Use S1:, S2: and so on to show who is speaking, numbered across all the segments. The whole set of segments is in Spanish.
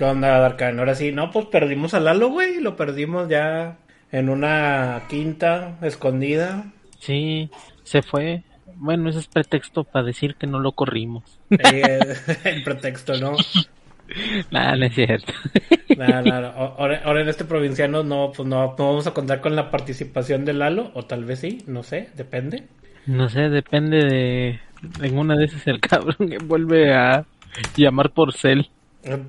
S1: ¿Qué onda, Darkan? Ahora sí, no, pues perdimos a Lalo, güey. Lo perdimos ya en una quinta escondida.
S2: Sí, se fue. Bueno, ese es pretexto para decir que no lo corrimos.
S1: el pretexto, ¿no?
S2: Nada, no es cierto.
S1: Nada, nada. Ahora, ahora, en este provinciano no, pues no, no vamos a contar con la participación de Lalo, o tal vez sí, no sé, depende.
S2: No sé, depende de... En una de esas el cabrón vuelve a llamar por cel.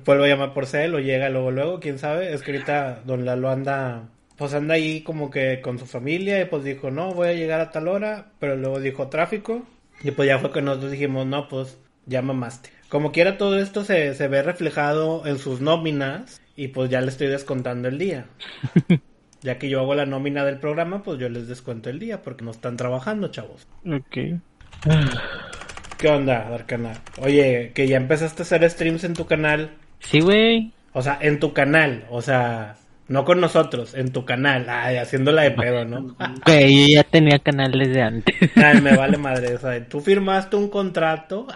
S1: Vuelvo a llamar por cel o llega luego, luego, quién sabe. Es que ahorita Don Lalo anda, pues anda ahí como que con su familia y pues dijo, no, voy a llegar a tal hora, pero luego dijo tráfico. Y pues ya fue que nosotros dijimos, no, pues ya mamaste. Como quiera todo esto se, se ve reflejado en sus nóminas y pues ya le estoy descontando el día. ya que yo hago la nómina del programa, pues yo les descuento el día porque no están trabajando, chavos.
S2: Ok.
S1: ¿Qué onda, Darkana? Oye, que ya empezaste a hacer streams en tu canal.
S2: Sí, güey.
S1: O sea, en tu canal, o sea, no con nosotros, en tu canal, ay, haciéndola de pedo, ¿no?
S2: Güey, yo ya tenía canales de antes.
S1: Ay, me vale madre, o sea, tú firmaste un contrato.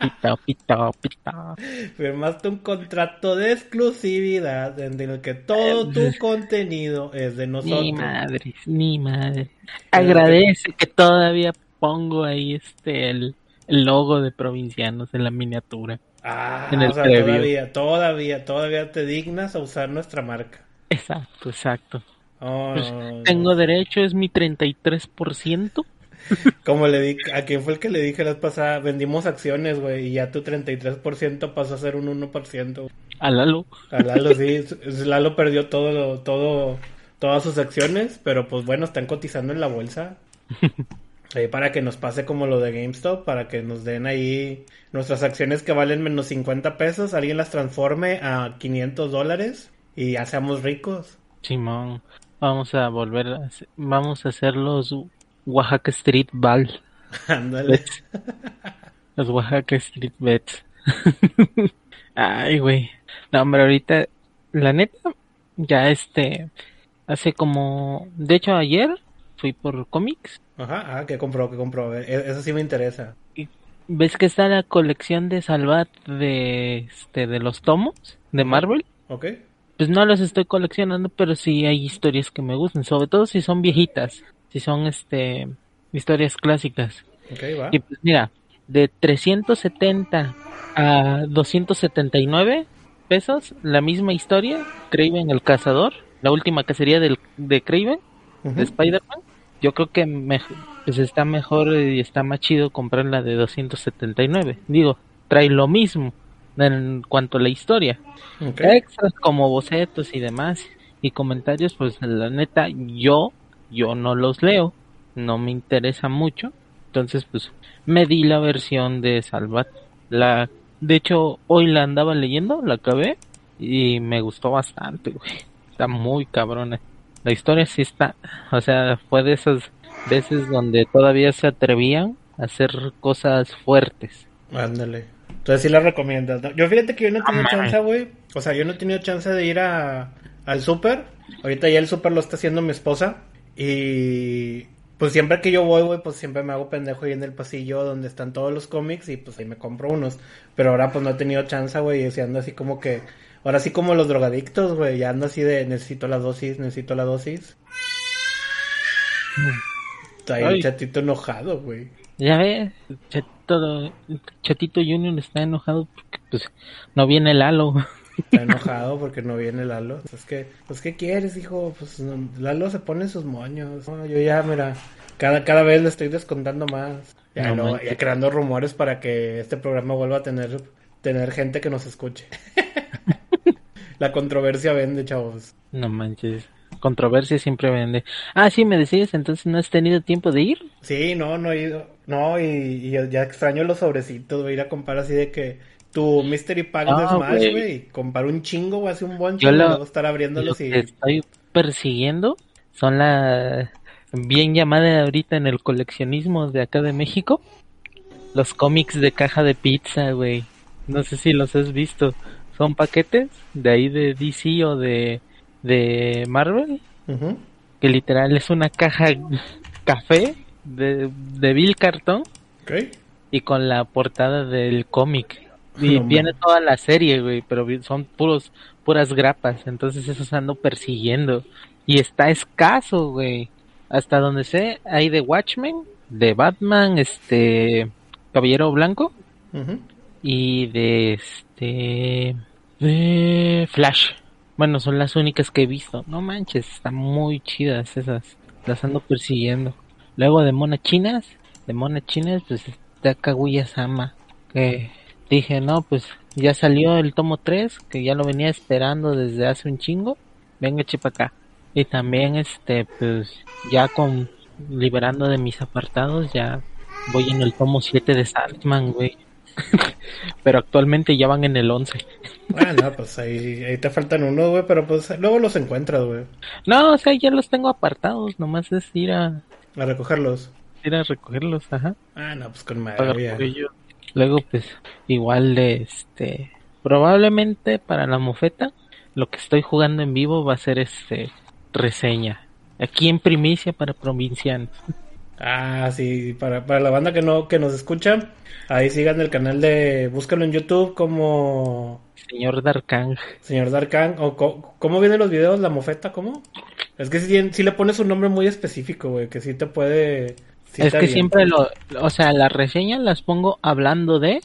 S2: Pita, pita, pita.
S1: Firmaste un contrato de exclusividad en el que todo tu contenido es de nosotros.
S2: Ni madre, ni madre. Agradece que todavía pongo ahí este el logo de provincianos en la miniatura.
S1: Ah, en el o sea, todavía, todavía, todavía te dignas a usar nuestra marca.
S2: Exacto, exacto.
S1: Oh,
S2: pues,
S1: no,
S2: tengo derecho, es mi 33%.
S1: Como le di, a quién fue el que le dije la pasada, vendimos acciones, güey, y ya tu 33% pasó a ser un 1%.
S2: A Lalo.
S1: A Lalo, sí. Lalo perdió todo, todo, todas sus acciones, pero pues bueno, están cotizando en la bolsa. Ahí para que nos pase como lo de GameStop, para que nos den ahí nuestras acciones que valen menos 50 pesos, alguien las transforme a 500 dólares y ya seamos ricos.
S2: Simón, vamos a volver, a, vamos a hacer los Oaxaca Street Ball.
S1: Ándale.
S2: los Oaxaca Street Bets. Ay, güey. No, hombre, ahorita, la neta, ya este, hace como, de hecho ayer fui por cómics
S1: Ajá, ah, que compró, que compró. E, eso sí me interesa.
S2: ¿Ves que está la colección de Salvat de, este, de los tomos de Marvel?
S1: Ok.
S2: Pues no las estoy coleccionando, pero sí hay historias que me gustan, sobre todo si son viejitas, si son este historias clásicas.
S1: Ok, va.
S2: Y pues mira, de 370 a 279 pesos, la misma historia, Craven el cazador, la última cacería del, de Craven, uh -huh. de Spider-Man yo creo que me, pues está mejor y está más chido comprar la de 279. Digo, trae lo mismo en cuanto a la historia.
S1: Okay.
S2: Extras como bocetos y demás y comentarios, pues la neta yo yo no los leo, no me interesa mucho. Entonces, pues me di la versión de Salvat. La de hecho hoy la andaba leyendo, la acabé y me gustó bastante, güey. Está muy cabrona la historia sí está, o sea, fue de esas veces donde todavía se atrevían a hacer cosas fuertes.
S1: Ándale. Entonces sí la recomiendas. ¿no? Yo fíjate que yo no he tenido oh, chance, güey. O sea, yo no he tenido chance de ir a, al súper. Ahorita ya el súper lo está haciendo mi esposa. Y pues siempre que yo voy, güey, pues siempre me hago pendejo ahí en el pasillo donde están todos los cómics y pues ahí me compro unos. Pero ahora pues no he tenido chance, güey, y ando así como que Ahora sí como los drogadictos, güey, ya ando así de necesito la dosis, necesito la dosis. Está ahí el chatito enojado, güey.
S2: Ya ves, chatito, chatito Junior está enojado porque pues no viene Lalo.
S1: Está enojado porque no viene Lalo. Es que, pues ¿qué quieres, hijo? Pues Lalo se pone sus moños. No, yo ya, mira, cada, cada vez le estoy descontando más. Ya, no, no, ya creando rumores para que este programa vuelva a tener, tener gente que nos escuche. La controversia vende, chavos.
S2: No manches. Controversia siempre vende. Ah, sí, me decías, entonces no has tenido tiempo de ir.
S1: Sí, no, no he ido. No, y, y ya extraño los sobrecitos, voy a ir a comprar así de que tu Mystery Pack de
S2: No,
S1: Smash,
S2: güey.
S1: comprar un chingo, güey, así un
S2: Yo lo-
S1: luego estar
S2: Lo
S1: abriéndolos y...
S2: que estoy persiguiendo son la bien llamada ahorita en el coleccionismo de acá de México. Los cómics de caja de pizza, güey. No sé si los has visto. Son paquetes de ahí de DC o de, de Marvel. Que literal es una caja café de, de Bill cartón y con la portada del cómic. Y
S1: No
S2: viene toda la serie, güey, pero son puros, puras grapas, entonces esos ando persiguiendo. Y está escaso, güey. Hasta donde sé, hay de Watchmen, de Batman, este, Caballero Blanco. Y de este, de Flash. Bueno, son las únicas que he visto. No manches, están muy chidas esas. Las ando persiguiendo. Luego de monas chinas, de monas chinas, pues está Kaguya Sama. Que dije, no, pues ya salió el tomo 3, que ya lo venía esperando desde hace un chingo. Venga, chepa acá. Y también, este, pues ya con liberando de mis apartados, ya voy en el tomo 7 de Sandman, güey. pero actualmente ya van en el 11.
S1: Ah, no, pues ahí, ahí te faltan uno, güey, pero pues luego los encuentras, güey,
S2: No, o sea, ya los tengo apartados, nomás es ir a,
S1: a recogerlos.
S2: ir a recogerlos, ajá.
S1: Ah, no, pues con
S2: ello. Luego, pues, igual de este, probablemente para la mofeta, lo que estoy jugando en vivo va a ser este, reseña. Aquí en primicia para provincianos.
S1: Ah, sí, para, para la banda que no que nos escucha, ahí sigan el canal de, búscalo en YouTube como
S2: Señor Darkang.
S1: Señor Darkan, o co- ¿cómo vienen los videos? ¿La mofeta? ¿Cómo? Es que si, si le pones un nombre muy específico, güey, que sí te puede... sí
S2: es
S1: te
S2: que siempre lo, o sea, las reseñas las pongo hablando de,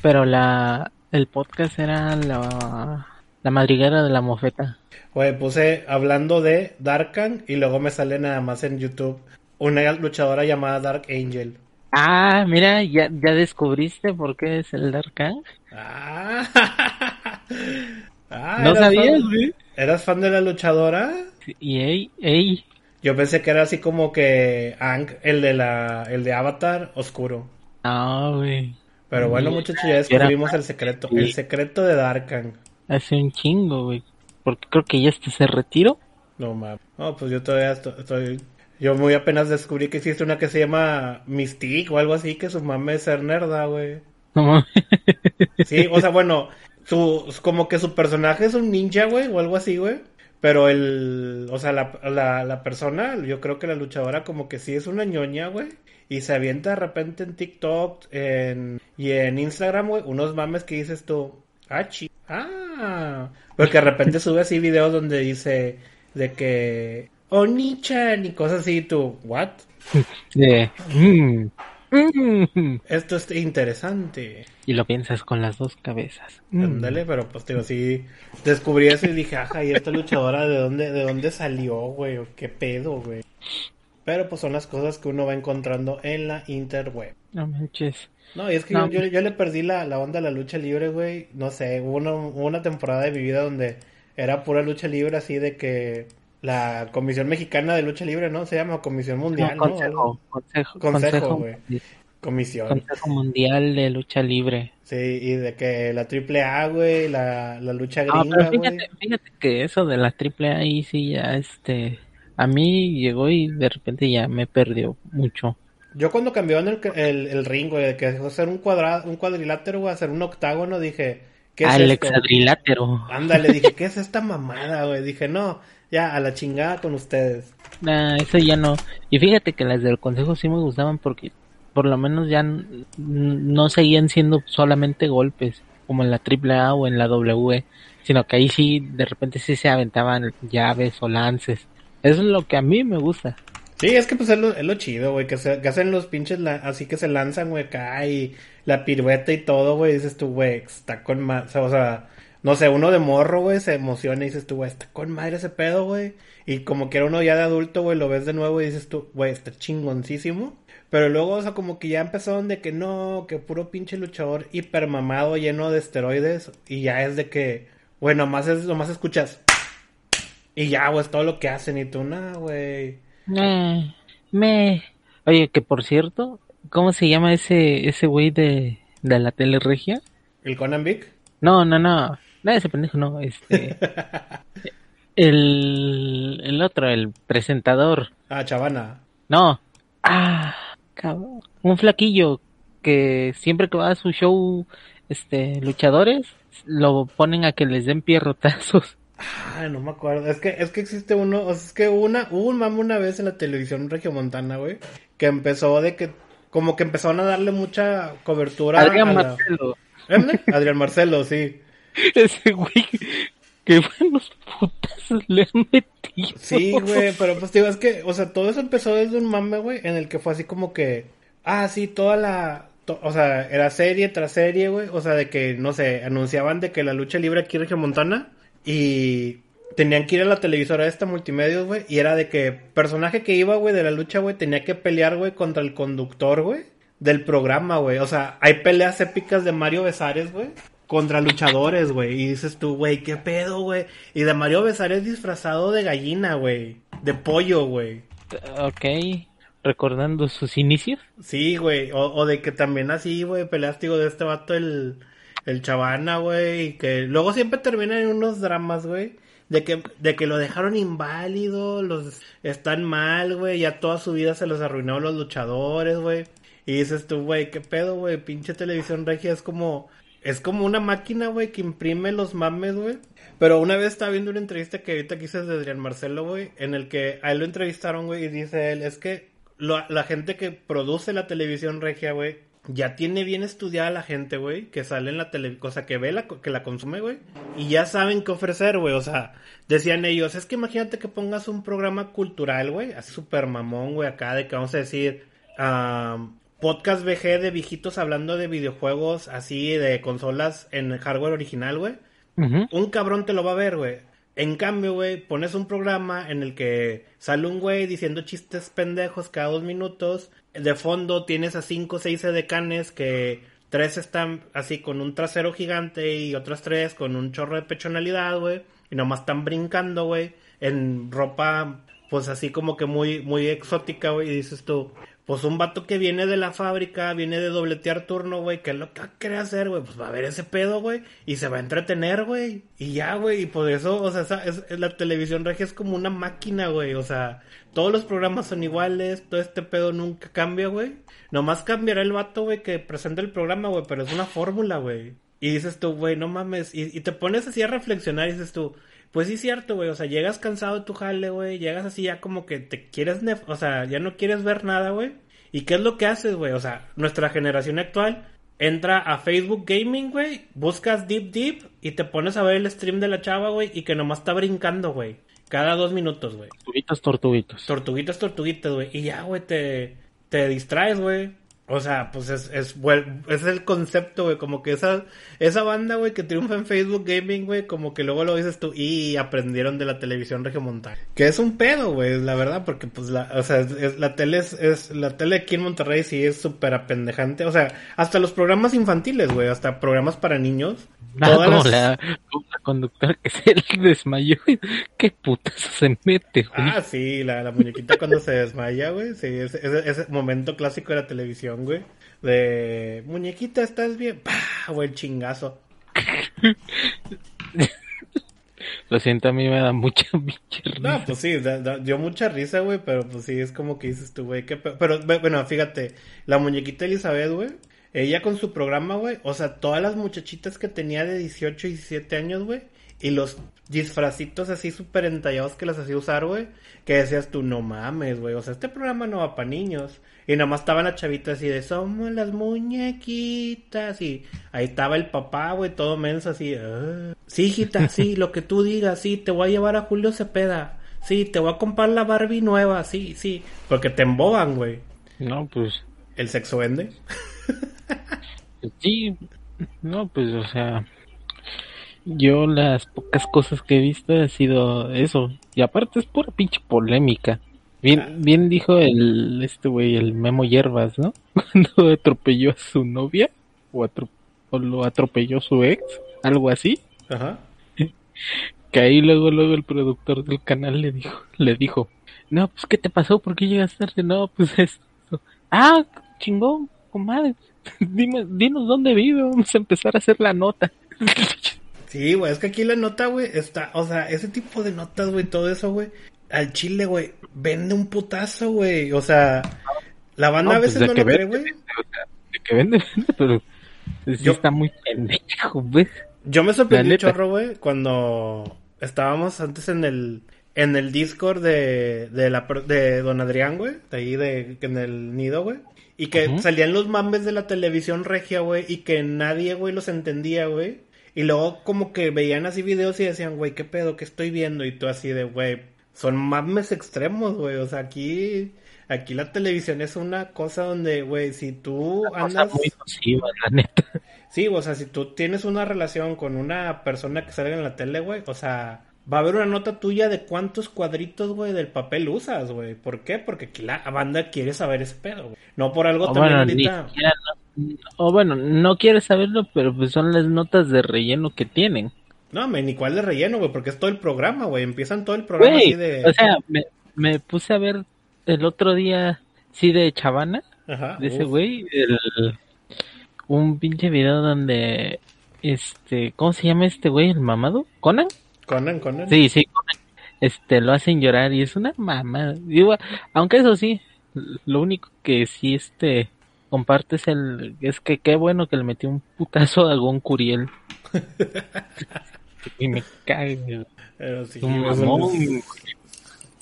S2: pero la, el podcast era la, la madriguera de la mofeta.
S1: Güey, puse hablando de Darkan y luego me sale nada más en YouTube una luchadora llamada Dark Angel.
S2: Ah, mira, ya, ya descubriste por qué es el Darkang.
S1: Ah, Ah,
S2: No
S1: ¿eras
S2: sabías, güey.
S1: ¿Eras fan de la luchadora?
S2: Y ey, ey,
S1: Yo pensé que era así como que Ang, el de la, el de Avatar oscuro.
S2: no, güey.
S1: Pero bueno, muchachos, ya descubrimos el secreto, el secreto de Darkan.
S2: Hace un chingo, güey. Porque creo que ya este se retiró.
S1: No mames. No, pues yo todavía esto- estoy, yo muy apenas descubrí que existe una que se llama Mystique o algo así, que su mame es ser nerda, güey.
S2: No mames.
S1: Sí, o sea, bueno, su, como que su personaje es un ninja, güey, o algo así, güey. Pero el, o sea, la, la, la persona, yo creo que la luchadora como que sí es una ñoña, güey. Y se avienta de repente en TikTok en, y en Instagram, güey, unos mames que dices tú, ah, ah. Porque de repente sube así videos donde dice de que, Oni-chan y cosas así, tú, what?
S2: Mm, mm.
S1: Esto es interesante.
S2: Y lo piensas con las dos cabezas. Mm.
S1: Ándale, pero pues digo, sí descubrí eso y dije, ajá, ¿y esta luchadora de dónde, de dónde salió, güey? ¿O ¿Qué pedo, güey? Pero pues son las cosas que uno va encontrando en la interweb.
S2: No manches.
S1: No, y es que
S2: No.
S1: yo, yo, yo le perdí la, la onda a la lucha libre, güey. No sé, hubo una, una temporada de mi vida donde era pura lucha libre, así de que la Comisión Mexicana de Lucha Libre, ¿no? Se llama Comisión Mundial,
S2: No, consejo, consejo,
S1: Consejo, güey. Comisión.
S2: consejo mundial de lucha libre.
S1: Sí, y de que la triple A, güey, la, la lucha
S2: No,
S1: gringa, güey.
S2: fíjate, que eso de la triple A ahí sí ya este a mí llegó y de repente ya me perdió mucho.
S1: Yo cuando cambiaron el, el, el ring, güey, de que dejó de ser un cuadrado, un cuadrilátero, güey, a ser un octágono, dije, ¿qué es
S2: Al
S1: esto?
S2: hexadrilátero.
S1: Ándale, dije, ¿qué es esta mamada, güey? Dije, no, ya, a la chingada con ustedes.
S2: Nah, eso ya no. Y fíjate que las del consejo sí me gustaban porque por lo menos ya no seguían siendo solamente golpes como en la triple A o en la W, sino que ahí sí de repente sí se aventaban llaves o lances. Eso es lo que a mí me gusta.
S1: Sí, es que pues es lo, chido, güey, que, se- que hacen los pinches, así que se lanzan, güey, acá y la pirueta y todo, güey, dices tú, güey, está con más, o sea, no sé, uno de morro, güey, se emociona y dices tú, güey, está con madre ese pedo, güey, y como que era uno ya de adulto, güey, lo ves de nuevo y dices tú, güey, está chingoncísimo, pero luego, o sea, como que ya empezaron de que no, que puro pinche luchador hipermamado lleno de esteroides, y ya es de que, güey, nomás es, nomás escuchas, y ya, güey, es todo lo que hacen, y tú, nah, güey.
S2: Eh, me. Oye, que por cierto, ¿cómo se llama ese ese güey de de la tele regia.
S1: ¿El Conan Vic?
S2: No, no, no. No, ese pendejo no. Este. el, el otro, el presentador.
S1: Ah, Chavana.
S2: No. Ah, cabrón. Un flaquillo que siempre que va a su show, este, luchadores, lo ponen a que les den pierrotazos.
S1: Ah, no me acuerdo. Es que, es que existe uno, o sea, es que una, hubo un mame una vez en la televisión regiomontana, güey, que empezó de que, como que empezaron a darle mucha cobertura
S2: Adrián
S1: a la-
S2: Marcelo.
S1: ¿Dónde? Adrián Marcelo, sí.
S2: Ese güey, qué buenos putazos le han metido.
S1: Sí, güey, pero pues digo, es que, o sea, todo eso empezó desde un mame, güey, en el que fue así como que, ah, sí, toda la, o sea, era serie tras serie, güey, o sea, de que, no sé, anunciaban de que la lucha libre aquí en Montana y tenían que ir a la televisora esta multimedios, güey, y era de que personaje que iba, güey, de la lucha, güey, tenía que pelear, güey, contra el conductor, güey, del programa, güey, o sea, hay peleas épicas de Mario Besares, güey. Contra luchadores, güey. Y dices tú, güey, ¿qué pedo, güey? Y de Mario Besares disfrazado de gallina, güey. De pollo, güey.
S2: Ok, recordando sus inicios.
S1: Sí, güey. O, o de que también así, güey, peleas, digo, de este vato el, el chavana, güey. Y que luego siempre terminan en unos dramas, güey. De que, de que lo dejaron inválido, los están mal, güey. Ya toda su vida se los arruinó los luchadores, güey. Y dices tú, güey, ¿qué pedo, güey? Pinche televisión regia es como... Es como una máquina, güey, que imprime los mames, güey. Pero una vez estaba viendo una entrevista que ahorita quise de Adrián Marcelo, güey, en el que a él lo entrevistaron, güey, y dice él, es que la gente que produce la televisión regia, güey, ya tiene bien estudiada la gente, güey, que sale en la tele, o sea, que ve la, que la consume, güey, y ya saben qué ofrecer, güey, o sea, decían ellos, es que imagínate que pongas un programa cultural, güey, así súper mamón, güey, acá de que vamos a decir, ah, podcast VG de viejitos hablando de videojuegos así, de consolas en hardware original, güey un cabrón te lo va a ver, güey. En cambio, güey, pones un programa en el que sale un güey diciendo chistes pendejos cada dos minutos. De fondo tienes a cinco o seis edecanes que tres están así con un trasero gigante y otras tres con un chorro de pechonalidad, güey. Y nomás están brincando, güey, en ropa, pues así como que muy, muy exótica, güey. Y dices tú, pues un vato que viene de la fábrica, viene de dobletear turno, güey, ¿qué es lo que quiere hacer, güey? Pues va a ver ese pedo, güey, y se va a entretener, güey. Y ya, güey, y por eso, o sea, esa- es, es- la televisión regia es como una máquina, güey, o sea, todos los programas son iguales, todo este pedo nunca cambia, güey. Nomás cambiará el vato, güey, que presenta el programa, güey, pero es una fórmula, güey. Y dices tú, güey, no mames, y, y te pones así a reflexionar y dices tú, pues sí, cierto, güey. O sea, llegas cansado de tu jale, güey. Llegas así ya como que te quieres, nef- o sea, ya no quieres ver nada, güey. ¿Y qué es lo que haces, güey? O sea, nuestra generación actual entra a Facebook Gaming, güey. Buscas Deep Deep y te pones a ver el stream de la chava, güey. Y que nomás está brincando, güey. Cada dos minutos, güey.
S2: Tortuguitos, tortuguitos.
S1: Tortuguitas, tortuguitas, güey. Y ya, güey, te, te distraes, güey. O sea, pues es, es, es el concepto, güey. Como que esa, esa banda, güey, que triunfa en Facebook Gaming, güey, como que luego lo dices tú y aprendieron de la televisión regiomontana. Que es un pedo, güey, la verdad, porque pues la, o sea, es- la tele es, es- la tele aquí en Monterrey sí es súper apendejante. O sea, hasta los programas infantiles, güey, hasta programas para niños. Todas
S2: como,
S1: las-
S2: la, como la conductora que se desmayó. ¿Qué putas se mete, güey?
S1: Ah, sí, la, la muñequita cuando se desmaya, güey. Sí, ese, ese, ese momento clásico de la televisión, güey. De muñequita, ¿estás bien? ¡Pah! Güey, el chingazo.
S2: Lo siento, a mí me da mucha risa.
S1: No, pues sí, da- da- dio mucha risa, güey, pero pues sí, es como que dices tú, güey, qué pe- Pero, bueno, fíjate, la muñequita Elizabeth, güey, ella con su programa, güey, o sea, todas las muchachitas que tenía de 18 y 17 años, güey, y los disfracitos así súper entallados que las hacía usar, güey, que decías tú, no mames, güey, o sea, este programa no va para niños. Y nomás estaban las chavitas así de, somos las muñequitas, y ahí estaba el papá, güey, todo menso así, "Ah, sí, hijita, sí, lo que tú digas, sí, te voy a llevar a Julio Cepeda. Sí, te voy a comprar la Barbie nueva, sí, sí. Porque te emboban, güey.
S2: No, pues
S1: El sexo vende.
S2: sí. No, pues, o sea. Yo las pocas cosas que he visto ha sido eso. Y aparte es pura pinche polémica. Bien, bien dijo el, este güey, el Memo Hierbas, ¿no? Cuando atropelló a su novia. O, atro- o lo atropelló su ex. Algo así.
S1: Ajá.
S2: Que ahí luego, luego el productor del canal le dijo, le dijo, no, pues, ¿qué te pasó? ¿Por qué llegas tarde? No, pues esto. Ah, chingón, comadre. Dime, dinos dónde vive, vamos a empezar a hacer la nota.
S1: Sí, güey, es que aquí la nota, güey, está, o sea, ese tipo de notas, güey, todo eso, güey, al chile, güey, vende un putazo, güey, o sea, la banda a
S2: pues,
S1: veces no lo cree, güey.
S2: de que vende, vende, pero sí
S1: Yo-
S2: está muy pendejo, ¿ves?
S1: Yo me sorprendí chorro, güey, cuando estábamos antes en el en el Discord de, de la de Don Adrián, güey, de ahí de en el nido, güey, y que salían los mames de la televisión regia, güey, y que nadie, güey, los entendía, güey. Y luego como que veían así videos y decían, güey, ¿qué pedo? ¿Qué estoy viendo? Y tú así de, güey, son mames extremos, güey. O sea, aquí aquí la televisión es una cosa donde, güey, si tú
S2: Cosa
S1: andas
S2: muy nociva, la neta.
S1: Sí, o sea, si tú tienes una relación con una persona que salga en la tele, güey, o sea, va a haber una nota tuya de cuántos cuadritos, güey, del papel usas, güey. ¿Por qué? Porque la banda quiere saber ese pedo, güey. No por algo
S2: O
S1: también
S2: bueno, ni
S1: ahorita.
S2: siquiera no- o bueno, no quieres saberlo, pero pues son las notas de relleno que tienen.
S1: No, me, ni cuál de relleno, güey, porque es todo el programa, güey. Empiezan todo el programa así de.
S2: o sea, me, me puse a ver el otro día, sí, de Chavana,
S1: Ajá.
S2: de ese güey, el- un pinche video donde, este, ¿cómo se llama este güey? ¿El mamado? ¿Conan?
S1: Conan, Conan.
S2: Sí, sí, Conan. Este, lo hacen llorar y es una mamada. Digo, aunque eso sí, lo único que sí, este, comparte es el, es que qué bueno que le metió un putazo a Gon Curiel. y me güey.
S1: Pero sí, son,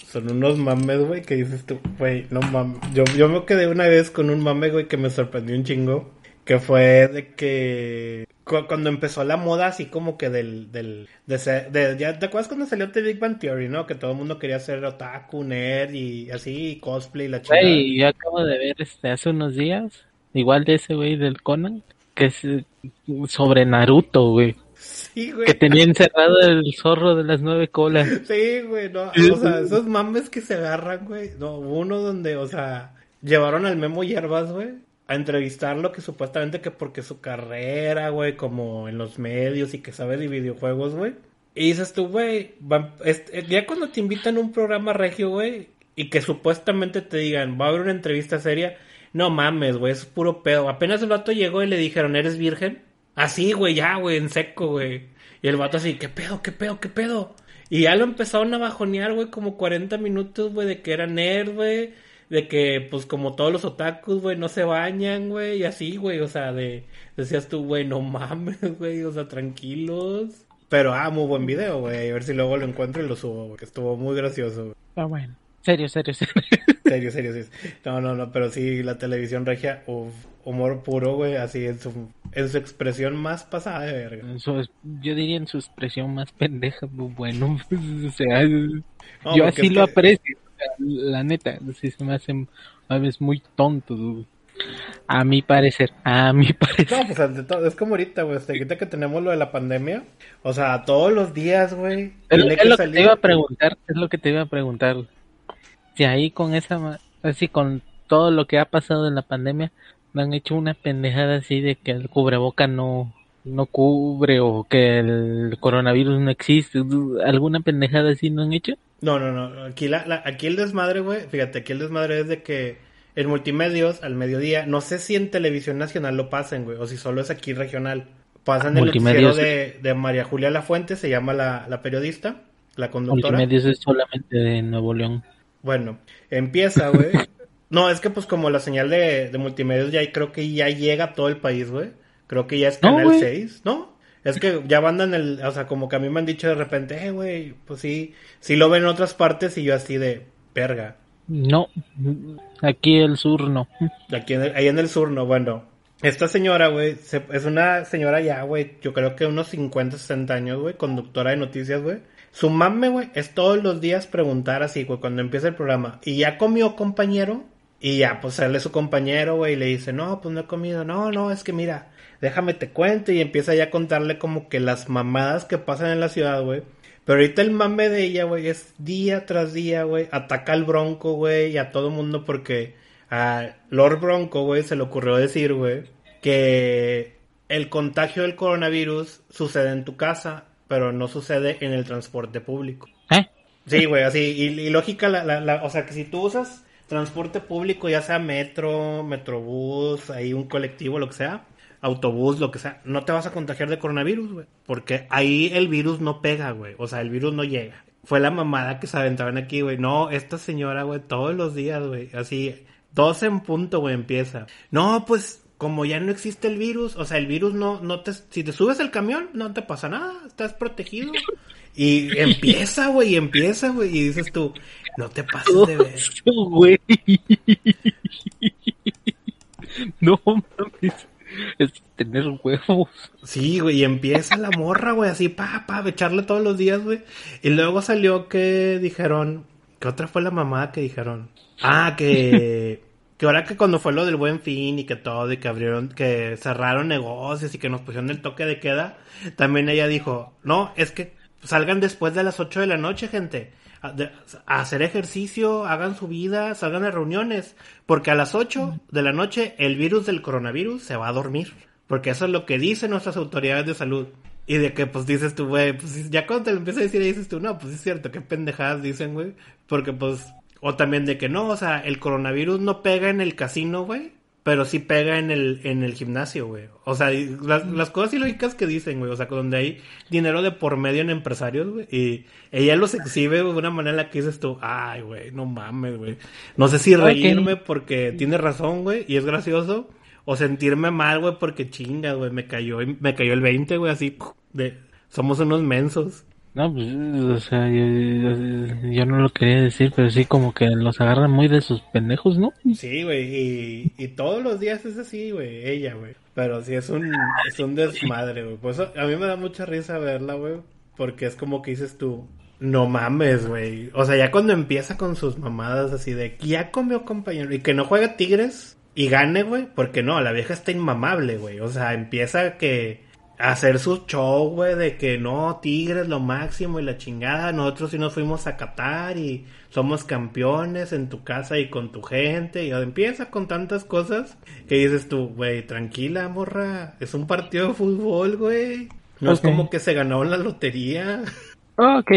S1: son unos mames, güey, que dices tú, güey, no mames. Yo, yo me quedé una vez con un mame, güey, que me sorprendió un chingo. Que fue de que cuando empezó la moda así como que del, del, de de- ya, ¿te acuerdas cuando salió The Big Bang Theory, no? Que todo el mundo quería ser otaku, nerd y así, y cosplay y la chingada.
S2: Güey, yo acabo de ver este hace unos días, igual de ese güey del Conan, que es eh, sobre Naruto, güey.
S1: Sí, güey.
S2: Que tenía encerrado el zorro de las nueve colas.
S1: Sí, güey, no, o sea, esos mames que se agarran, güey. No, hubo uno donde, o sea, llevaron al Memo Hierbas, güey, a entrevistarlo que supuestamente que porque su carrera, güey, como en los medios y que sabe de videojuegos, güey. Y dices tú, güey, eh, ya cuando te invitan a un programa regio, güey, y que supuestamente te digan, va a haber una entrevista seria, no mames, güey, es puro pedo. Apenas el vato llegó y le dijeron, ¿eres virgen? Así, güey, ya, güey, en seco, güey. Y el vato así, ¿qué pedo, qué pedo, qué pedo? Y ya lo empezaron a bajonear, güey, como 40 minutos, güey, de que era nerd, güey. De que, pues, como todos los otakus, güey, no se bañan, güey, y así, güey, o sea, de... Decías tú, güey, no mames, güey, o sea, tranquilos. Pero, ah, muy buen video, güey, a ver si luego lo encuentro y lo subo, porque estuvo muy gracioso, güey.
S2: Ah, bueno. Serio, serio, serio.
S1: Serio, serio, sí. No, no, no, pero sí, la televisión regia, uf, humor puro, güey, así en su, en su expresión más pasada de verga.
S2: En su- yo diría en su expresión más pendeja, pues, bueno, o sea,
S1: No,
S2: yo así lo
S1: que-
S2: aprecio, la neta, sí se me hacen a veces muy tontos, güey. a mi parecer, a mi parecer.
S1: No, pues todo, es como ahorita, güey, hasta ahorita que tenemos lo de la pandemia, o sea, todos los días, güey,
S2: Es, lo que te iba a preguntar, es lo que te iba a preguntar. Si ahí con esa, así con todo lo que ha pasado en la pandemia, me han hecho una pendejada así de que el cubreboca no, no cubre o que el coronavirus no existe, alguna pendejada así no han hecho.
S1: No, no, no, aquí, la, la- aquí el desmadre, güey, fíjate, aquí el desmadre es de que en multimedios, al mediodía, no sé si en televisión nacional lo pasen, güey, o si solo es aquí regional. Pasan el noticiero de, de María Julia Lafuente, se llama la, la periodista, la conductora.
S2: Multimedios es solamente de Nuevo León.
S1: Bueno, empieza, güey. No, es que pues como la señal de, de multimedios ya creo que ya llega a todo el país, güey. Creo que ya es
S2: No,
S1: Canal
S2: güey.
S1: 6, ¿no? Es que ya van en el, o sea, como que a mí me han dicho de repente, eh, güey, pues sí, sí lo ven en otras partes y yo así de, verga.
S2: No, aquí el sur no.
S1: Aquí en el- ahí en el sur, no, bueno. Esta señora, güey, se- es una señora ya, güey, yo creo que unos 50, 60 años, güey, conductora de noticias, güey. Su mame, güey, es todos los días preguntar así, güey, cuando empieza el programa. Y ya comió compañero. Y ya, pues sale su compañero, güey, y le dice, no, pues no he comido. No, no, es que mira, déjame te cuento. Y empieza ya a contarle como que las mamadas que pasan en la ciudad, güey. Pero ahorita el mame de ella, güey, es día tras día, güey. Ataca al Bronco, güey, y a todo mundo porque a Lord Bronco, güey, se le ocurrió decir, güey, que el contagio del coronavirus sucede en tu casa, pero no sucede en el transporte público.
S2: ¿Eh?
S1: Sí, güey, así, y, y lógica, la, la, la- o sea, que si tú usas transporte público, ya sea metro, metrobús, ahí un colectivo, lo que sea, autobús, lo que sea, no te vas a contagiar de coronavirus, güey. Porque ahí el virus no pega, güey. O sea, el virus no llega. Fue la mamada que se aventaban aquí, güey. No, esta señora, güey, todos los días, güey. Así, 12 en punto, güey, empieza. No, pues, como ya no existe el virus, o sea, el virus no, no te, si te subes al camión, no te pasa nada, estás protegido. Y empieza, güey, empieza, güey, y dices tú, no te pases de ver.
S2: No mames. Es tener huevos.
S1: Sí, güey, y empieza la morra, güey, así, pa, pa, echarle todos los días, güey. Y luego salió que dijeron, ¿qué otra fue la mamada que dijeron? Ah, que, que ahora que cuando fue lo del buen fin y que todo, y que abrieron, que cerraron negocios y que nos pusieron el toque de queda, también ella dijo, no, es que salgan después de las 8 de la noche, gente. De- hacer ejercicio, hagan su vida, salgan a reuniones. Porque a las 8 de la noche el virus del coronavirus se va a dormir. Porque eso es lo que dicen nuestras autoridades de salud. Y de que, pues dices tú, güey, pues ya cuando te empiezas a decir, dices tú, no, pues es cierto, qué pendejadas dicen, güey. Porque, pues, o también de que no, o sea, el coronavirus no pega en el casino, güey. Pero sí pega en el, en el gimnasio, güey. O sea, las, las cosas ilógicas que dicen, güey. O sea, donde hay dinero de por medio en empresarios, güey. Y ella los exhibe de una manera en la que dices tú, ay, güey, no mames, güey. No sé si reírme porque tiene razón, güey, y es gracioso. O sentirme mal, güey, porque chinga, güey. Me cayó, me cayó el 20, güey, así. De, somos unos mensos.
S2: No, pues, o sea, yo, no lo quería decir, pero sí como que los agarran muy de sus pendejos, ¿no?
S1: Sí, güey, y, todos los días es así, güey, ella, güey. Pero sí es un, es un desmadre, güey. Por eso a mí me da mucha risa verla, güey, porque es como que dices tú, no mames, güey. O sea, ya cuando empieza con sus mamadas así de, ya comió compañero, y que no juega Tigres y gane, güey, porque no, la vieja está inmamable, güey. O sea, empieza que hacer su show, güey, de que no, Tigres lo máximo y la chingada, nosotros sí nos fuimos a Qatar y somos campeones en tu casa y con tu gente, y empieza con tantas cosas que dices tú, güey, tranquila, morra, es un partido de fútbol, güey. No es como que se ganó la lotería.
S2: Ok.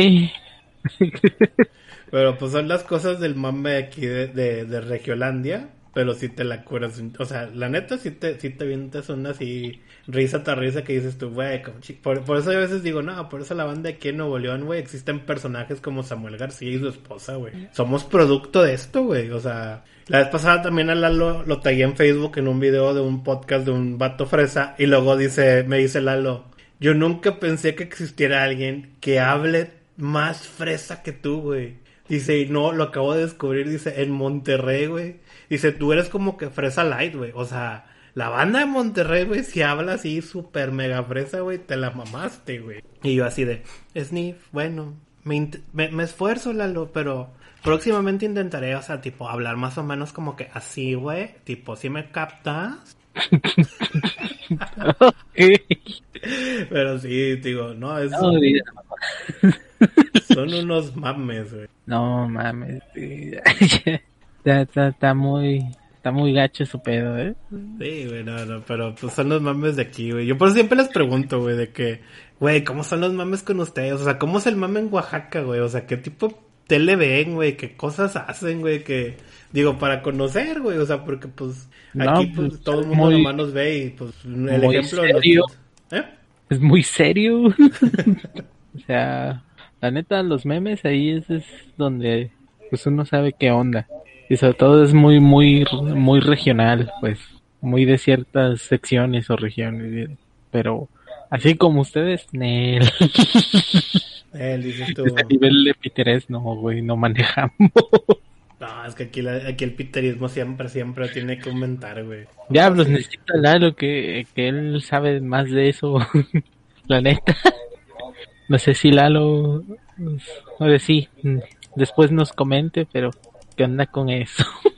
S1: Pero pues son las cosas del mame aquí de, de, de Regiolandia. Pero si te la curas. O sea, la neta sí te, sí te vientas una así risa tras risa que dices tú, güey. Por, por eso a veces digo, no, por eso la banda aquí en Nuevo León, güey, existen personajes como Samuel García y su esposa, güey. Somos producto de esto, güey. O sea, la vez pasada también a Lalo lo tagué en Facebook en un video de un podcast de un vato fresa. Y luego dice, me dice Lalo, yo nunca pensé que existiera alguien que hable más fresa que tú, güey. Dice, y no, lo acabo de descubrir, dice, en Monterrey, güey. Dice, tú eres como que fresa light, güey. O sea, la banda de Monterrey, güey, si habla así súper mega fresa, güey, te la mamaste, güey. Y yo así de, Sniff, bueno, me, me, me esfuerzo, Lalo, pero próximamente intentaré, o sea, tipo, hablar más o menos como que así, güey. Tipo, si me captas? Pero sí, digo, no, es,
S2: No,
S1: son unos mames, güey.
S2: no mames. Está, está, está muy, está muy gacho su pedo, ¿eh?
S1: Sí, güey, no, no, pero pues son los mames de aquí, güey. Yo por eso siempre les pregunto, güey, de que, güey, ¿cómo son los mames con ustedes? O sea, ¿cómo es el mame en Oaxaca, güey? O sea, ¿qué tipo tele ven, güey? ¿Qué cosas hacen, güey? Que, digo, para conocer, güey, o sea, porque pues
S2: No,
S1: aquí
S2: pues,
S1: pues, todo el mundo
S2: muy-
S1: nomás nos ve y pues el
S2: muy
S1: ejemplo...
S2: serio.
S1: ¿Eh?
S2: Es muy serio. o sea, la neta, los memes ahí es, es donde pues uno sabe qué onda. Y sobre todo es muy, muy, muy regional, pues, muy de ciertas secciones o regiones. Pero así como ustedes, Nel.
S1: Dices tú...
S2: Nivel de Piteres no, güey, no manejamos.
S1: No, es que aquí, la- aquí el piterismo siempre, siempre tiene que aumentar, güey.
S2: Diablos, necesito a Lalo que, que él sabe más de eso. La neta. No sé si Lalo, o sea, sí, mm, después nos comente, pero ¿qué onda con eso?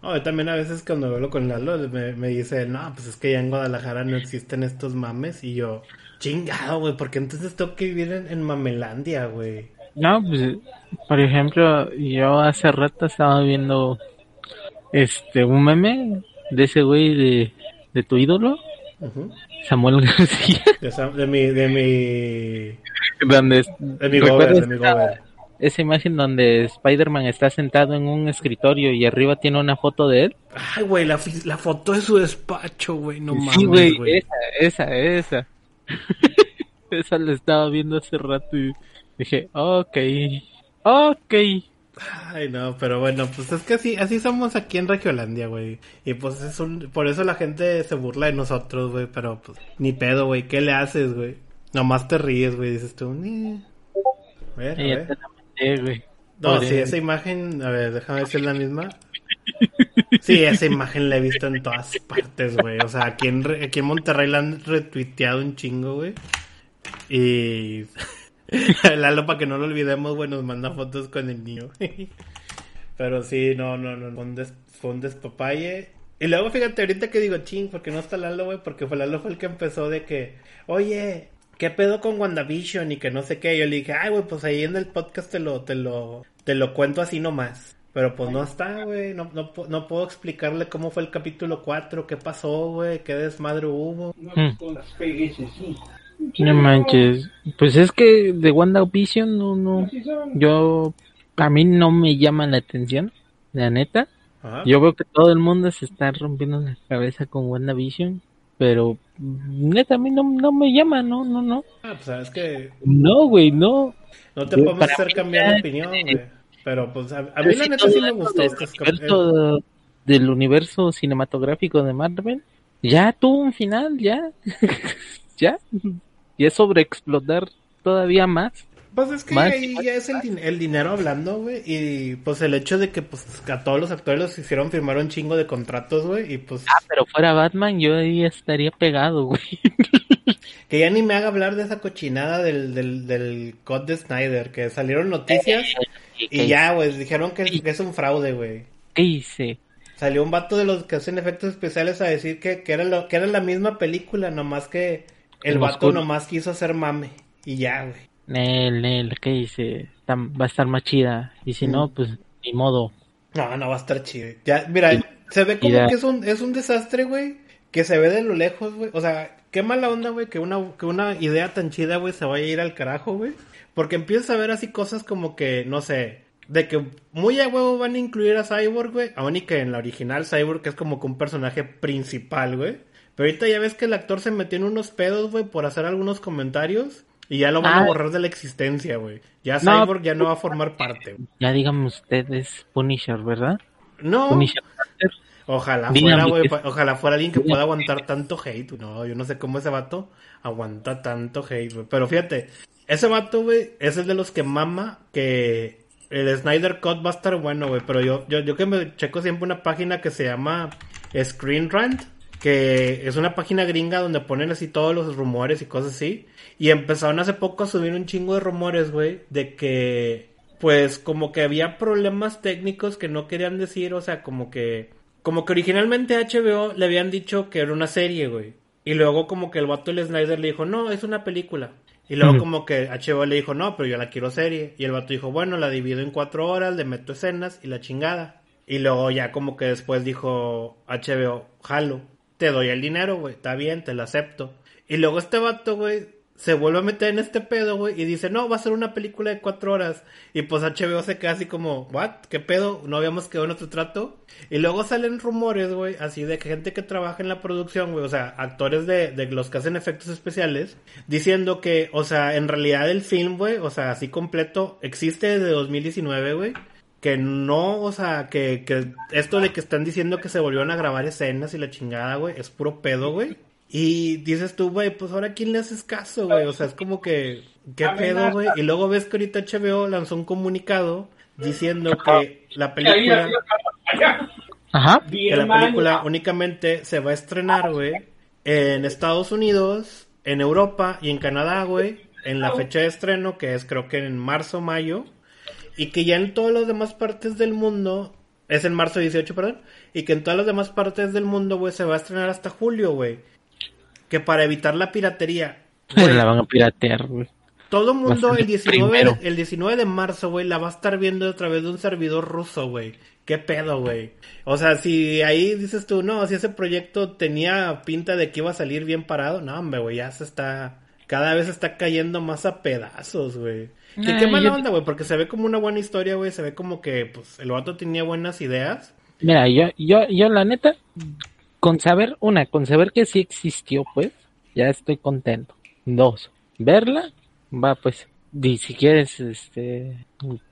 S1: No, también a veces cuando hablo con Lalo me, me dice, no, pues es que ya en Guadalajara no existen estos mames. Y yo, chingado, güey, porque entonces tengo que vivir en, en Mamelandia, güey.
S2: No, pues, por ejemplo, yo hace rato estaba viendo este un meme de ese güey de, de tu ídolo. Samuel García,
S1: de, mi, de mi,
S2: donde
S1: de mi gober,
S2: ¿recuerdas
S1: de mi gober.
S2: Esa imagen donde Spider-Man está sentado en un escritorio y arriba tiene una foto de él.
S1: Ay, güey, la, la foto de su despacho, güey, no mames,
S2: Sí, güey, esa, esa, esa. esa la estaba viendo hace rato y dije, ok, ok.
S1: Ay, no, pero bueno, pues es que así, así somos aquí en Regiolandia, güey. Y pues es un, por eso la gente se burla de nosotros, güey, pero pues ni pedo, güey, ¿qué le haces, güey? Nomás te ríes, güey, dices tú, ni... A ver, a ver.
S2: Güey.
S1: No, sí, esa imagen, a ver, déjame ver si es la misma. Sí, esa imagen la he visto en todas partes, güey. O sea, aquí en, aquí en Monterrey la han retuiteado un chingo, güey. Y Lalo, para que no lo olvidemos, güey, nos manda fotos con el niño. Pero sí, no, no, no, fue un, des, fue un despapalle. Y luego fíjate, ahorita que digo, ching, porque no está Lalo, güey, porque fue Lalo fue el que empezó de que, oye, ¿qué pedo con WandaVision? Y que no sé qué. Yo le dije, ay, güey, pues ahí en el podcast te lo, te lo, te lo cuento así nomás. Pero pues no está, güey, no, no, no puedo explicarle cómo fue el capítulo 4, qué pasó, güey, qué desmadre hubo.
S2: Hmm. No manches. Pues es que de WandaVision no, no. Yo, a mí no me llama la atención, la neta.
S1: Ajá.
S2: Yo veo que todo el mundo se está rompiendo la cabeza con WandaVision, pero neta a mí no, no me llama, no, no, no.
S1: Ah, pues sabes que
S2: No, güey, no.
S1: no te
S2: Yo-
S1: podemos hacer cambiar de opinión, güey. Pero pues a, a mí la neta sí me gustó
S2: del
S1: este
S2: universo, del universo cinematográfico de Marvel, ya tuvo un final, ya. ya. Y es sobre explotar todavía más.
S1: Pues es que ahí ya es el, din- el dinero hablando, güey. Y pues el hecho de que pues a todos los actores los hicieron firmar un chingo de contratos, güey. Y pues
S2: Ah, pero fuera Batman, yo ahí estaría pegado, güey.
S1: que ya ni me haga hablar de esa cochinada del, del, del Code de Snyder. Que salieron noticias y ya, güey, dijeron que, que es un fraude, güey.
S2: ¿Qué hice?
S1: Salió un vato de los que hacen efectos especiales a decir que, que, era, lo, que era la misma película, nomás que el
S2: En
S1: vato
S2: oscuro.
S1: nomás quiso hacer mame. Y ya, güey.
S2: Nel, Nel, ¿qué? Tam- Va a estar más chida. Y si no, pues ni modo.
S1: No, no va a estar chido. Ya, mira,
S2: Y-
S1: se ve como que es un, es un desastre, güey. Que se ve de lo lejos, güey. O sea, qué mala onda, güey, que una, que una idea tan chida, güey, se vaya a ir al carajo, güey. Porque empiezas a ver así cosas como que, no sé, de que muy a huevo van a incluir a Cyborg, güey. Aún y que en la original Cyborg es como que un personaje principal, güey. Pero ahorita ya ves que el actor se metió en unos pedos, güey, por hacer algunos comentarios. Y ya lo van a
S2: Ah.
S1: borrar de la existencia, güey. Ya
S2: No.
S1: Cyborg ya no va a formar parte. güey.
S2: Ya digan ustedes Punisher, ¿verdad?
S1: No.
S2: Punisher.
S1: Ojalá fuera, güey, ojalá fuera alguien que pueda aguantar tanto hate. No, yo no sé cómo ese vato aguanta tanto hate, güey. Pero fíjate, ese vato, güey, es el de los que mama que el Snyder Cut va a estar bueno, güey. Pero yo, yo, yo que me checo siempre una página que se llama Screen Rant, que es una página gringa donde ponen así todos los rumores y cosas así. Y empezaron hace poco a subir un chingo de rumores, güey, de que, pues, como que había problemas técnicos que no querían decir, o sea, como que, como que originalmente HBO le habían dicho que era una serie, güey. Y luego como que el vato del Snyder le dijo, no, es una película. Y luego como que HBO le dijo, no, pero yo la quiero serie. Y el vato dijo, bueno, la divido en cuatro horas, le meto escenas y la chingada. Y luego ya como que después dijo HBO, jalo, te doy el dinero, güey, está bien, te lo acepto. Y luego este vato, güey, se vuelve a meter en este pedo, güey, y dice, no, va a ser una película de cuatro horas. Y pues HBO se queda así como, ¿what? ¿Qué pedo? ¿No habíamos quedado en otro trato? Y luego salen rumores, güey, así de gente que trabaja en la producción, güey, o sea, actores de, de los que hacen efectos especiales, diciendo que, o sea, en realidad el film, güey, o sea, así completo, existe desde 2019, güey. Que no, o sea, que, que esto de que están diciendo que se volvieron a grabar escenas y la chingada, güey, es puro pedo, güey. Y dices tú, güey, pues ahora quién le haces caso, güey. O sea, es como que, ¿qué pedo, güey? Y luego ves que ahorita HBO lanzó un comunicado diciendo que la película,
S2: Ajá.
S1: que la película únicamente se va a estrenar, güey, en Estados Unidos, en Europa y en Canadá, güey, en la fecha de estreno, que es creo que en marzo, mayo, y que ya en todas las demás partes del mundo, es en marzo 18, perdón, y que en todas las demás partes del mundo, güey, se va a estrenar hasta julio, güey. Que para evitar la piratería, güey,
S2: La van a piratear, güey.
S1: todo el mundo el 19,
S2: primero.
S1: el 19 de marzo, güey, la va a estar viendo a través de un servidor ruso, güey. ¿Qué pedo, güey? O sea, si ahí dices tú, no, si ese proyecto tenía pinta de que iba a salir bien parado, no, hombre, güey, ya se está, cada vez está cayendo más a pedazos, güey. Y
S2: Ah,
S1: qué mala
S2: yo-
S1: onda, güey, porque se ve como una buena historia, güey, se ve como que, pues, el vato tenía buenas ideas.
S2: Mira, yo, yo, yo la neta, con saber, una, con saber que sí existió, pues, ya estoy contento. Dos, verla, va, pues, y si quieres, este,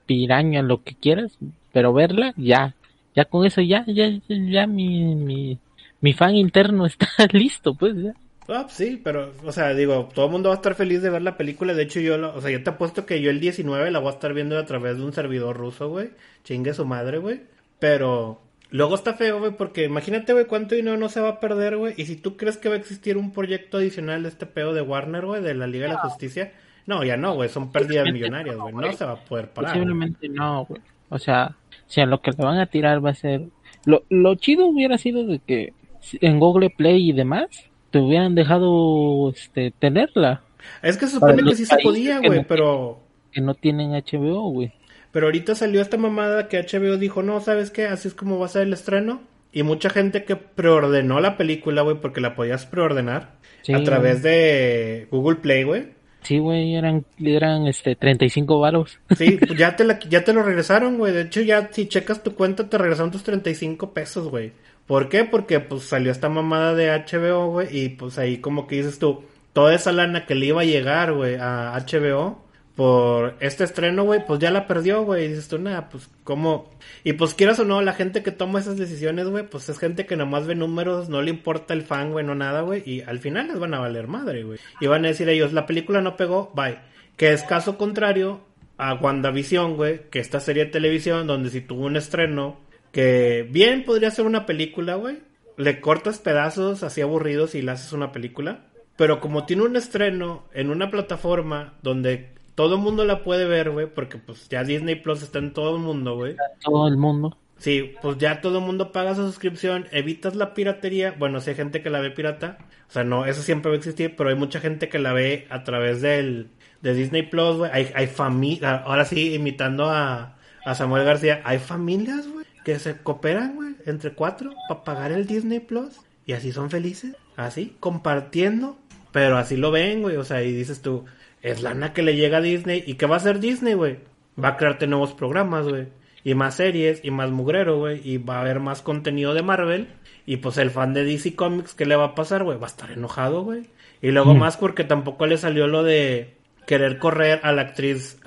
S2: piraña, lo que quieras, pero verla, ya, ya con eso, ya, ya, ya mi, mi, mi fan interno está listo, pues, ya.
S1: Ah, pues sí, pero, o sea, digo, todo el mundo va a estar feliz de ver la película. De hecho, yo, lo- o sea, yo te apuesto que yo el 19 la voy a estar viendo a través de un servidor ruso, güey. Chingue su madre, güey. Pero luego está feo, güey, porque imagínate, güey, cuánto dinero no se va a perder, güey. Y si tú crees que va a existir un proyecto adicional de este pedo de Warner, güey, de la Liga de la Justicia, no, ya no, güey, son pérdidas millonarias, güey. No se va a poder parar. güey.
S2: Posiblemente no, güey. O sea, si a lo que le van a tirar va a ser... Lo, lo chido hubiera sido de que en Google Play y demás te hubieran dejado este, tenerla.
S1: Es que se supone que sí se podía, güey,
S2: no-
S1: pero
S2: Que no tienen HBO, güey.
S1: Pero ahorita salió esta mamada que HBO dijo, no, ¿sabes qué? Así es como va a ser el estreno. Y mucha gente que preordenó la película, güey, porque la podías preordenar
S2: Sí,
S1: a través de Google Play, güey.
S2: Sí, güey, eran, eran este, 35 varos.
S1: Sí, pues ya te, la, ya te lo regresaron, güey. De hecho, ya si checas tu cuenta, te regresaron tus 35 pesos, güey. ¿Por qué? Porque pues salió esta mamada de HBO, güey. Y pues ahí como que dices tú, toda esa lana que le iba a llegar, güey, a HBO por este estreno, güey, pues ya la perdió, güey. Y dices tú, nada, pues cómo... Y pues quieras o no, la gente que toma esas decisiones, güey, pues es gente que nomás ve números, no le importa el fan, güey, no nada, güey. Y al final les van a valer madre, güey. Y van a decir ellos, la película no pegó, bye. Que es caso contrario a WandaVision, güey, que esta serie de televisión donde si tuvo un estreno que bien podría ser una película, güey, le cortas pedazos así aburridos y le haces una película, pero como tiene un estreno en una plataforma donde todo el mundo la puede ver, güey, porque pues ya Disney Plus está en todo el mundo, güey.
S2: Todo el mundo.
S1: Sí, pues ya todo el mundo paga su suscripción, evitas la piratería. Bueno, si hay gente que la ve pirata, o sea, no, eso siempre va a existir, pero hay mucha gente que la ve a través del de Disney Plus, güey. Hay, hay familia, ahora sí, imitando a, a Samuel García, hay familias, güey, que se cooperan, güey, entre cuatro para pagar el Disney Plus y así son felices, así, compartiendo, pero así lo ven, güey, o sea, y dices tú, es lana que le llega a Disney y ¿qué va a hacer Disney, güey? Va a crearte nuevos programas, güey. Y más series, y más mugrero, güey. Y va a haber más contenido de Marvel. Y pues el fan de DC Comics, ¿qué le va a pasar, güey? Va a estar enojado, güey. Y luego
S2: Mm.
S1: más porque tampoco le salió lo de querer correr a la actriz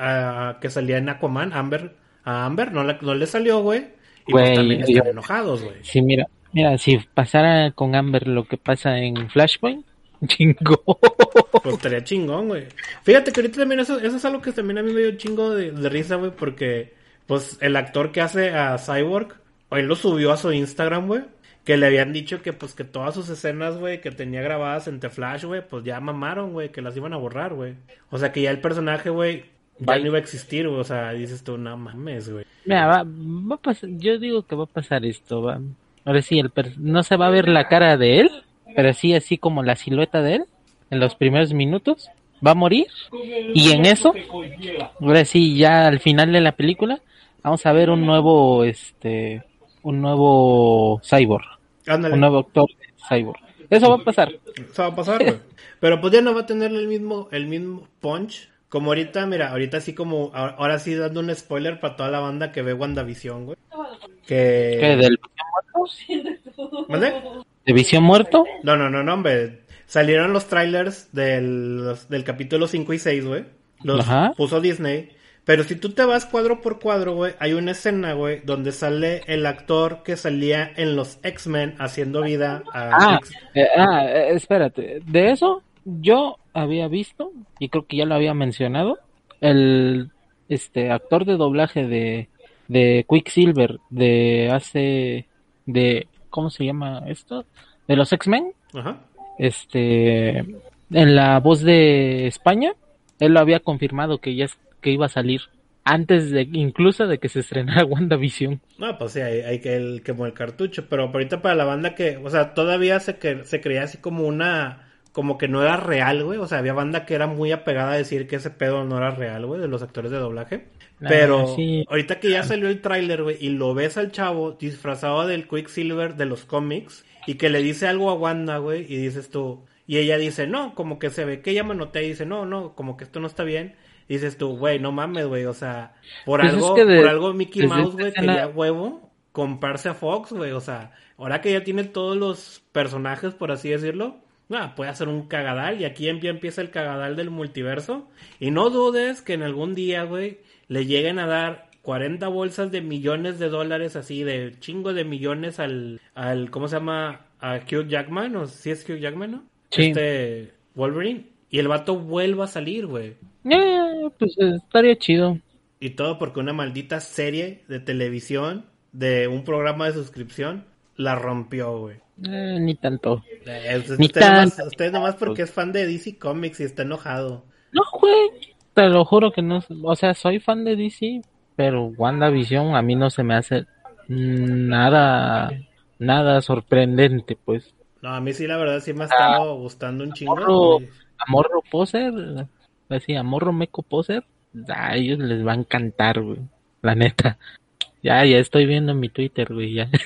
S1: que salía en Aquaman, Amber. A Amber no, la- no le salió, güey. Y pues
S2: Güey,
S1: también
S2: yo-
S1: están enojados, güey.
S2: Sí, mira, mira, si pasara con Amber lo que pasa en Flashpoint, chingo.
S1: Pues estaría chingón, güey. Fíjate que ahorita también eso, eso es algo que también a mí me dio chingo de, de risa, güey, porque pues el actor que hace a Cyborg, hoy lo subió a su Instagram, güey, que le habían dicho que pues que todas sus escenas, güey, que tenía grabadas entre Flash, güey, pues ya mamaron, güey, que las iban a borrar, güey. O sea que ya el personaje, güey, ya no iba a existir, o sea, dices tú, no mames, güey.
S2: Mira, va, va a pasar, yo digo que va a pasar esto, va. Ahora sí, el per- no se va a ver la cara de él, pero sí así como la silueta de él en los primeros minutos. Va a morir y en eso, ahora sí, ya al final de la película, vamos a ver un nuevo, este, un nuevo cyborg,
S1: Ándale.
S2: un nuevo actor cyborg. Eso va a pasar.
S1: Eso va a pasar, güey. Pero pues ya no va a tener el mismo, el mismo punch. Como ahorita, mira, ahorita así como, ahora sí dando un spoiler para toda la banda que ve WandaVision, güey.
S2: ¿Qué,
S1: Que...
S2: del Visión muerto?
S1: ¿Mande?
S2: ¿De Visión muerto?
S1: No, no, no, no, hombre. Salieron los trailers del, los- del capítulo 5 y 6, güey. Los
S2: Ajá.
S1: puso Disney. Pero si tú te vas cuadro por cuadro, güey, hay una escena, güey, donde sale el actor que salía en los X-Men haciendo vida a...
S2: Ah, eh, ah, eh, espérate. De eso yo había visto y creo que ya lo había mencionado. El este actor de doblaje de de Quicksilver de hace de ¿cómo se llama esto? De los X-Men, este en la voz de España, él lo había confirmado que ya es- que iba a salir antes de incluso de que se estrenara WandaVision.
S1: No, pues sí, hay, hay que el quemó el cartucho, pero ahorita para la banda que, o sea, todavía se que se creía así como una como que no era real, güey, o sea, había banda que era muy apegada a decir que ese pedo no era real, güey, de los actores de doblaje.
S2: Ah,
S1: Pero
S2: sí.
S1: ahorita que ya salió el tráiler, güey, y lo ves al chavo disfrazado del Quicksilver de los cómics y que le dice algo a Wanda, güey, y dices tú, Y ella dice, no, como que se ve que ella manotea y dice, no, no, como que esto no está bien. Y dices tú, güey, no mames, güey, o sea, por
S2: Pues es
S1: algo,
S2: que de-
S1: por algo Mickey Mouse, güey,
S2: escena-
S1: quería huevo comprarse a Fox, güey, o sea, ahora que ya tiene todos los personajes, por así decirlo, ah, puede hacer un cagadal y aquí em- ya empieza el cagadal del multiverso. Y no dudes que en algún día, güey, le lleguen a dar 40 bolsas de millones de dólares, así, de chingo de millones al, al ¿cómo se llama? A Hugh Jackman, o si es Hugh Jackman, ¿no?
S2: Sí.
S1: Este, Wolverine. Y el vato vuelva a salir, güey.
S2: Eh, pues estaría chido.
S1: Y todo porque una maldita serie de televisión, de un programa de suscripción, la rompió, güey.
S2: Eh, ni tanto.
S1: Eh, Usted,
S2: Ni
S1: usted nomás, usted nomás porque es fan de DC Comics y está enojado.
S2: No, güey. Te lo juro que no. O sea, soy fan de DC, pero WandaVision a mí no se me hace nada, nada sorprendente, pues.
S1: No, a mí sí, la verdad, sí me ha estado gustando un chingo.
S2: Morro,
S1: güey.
S2: a Morro Poser, así, a Morro Meco Poser, a ellos les va a encantar, güey. La neta. Ya, ya estoy viendo en mi Twitter, güey, ya.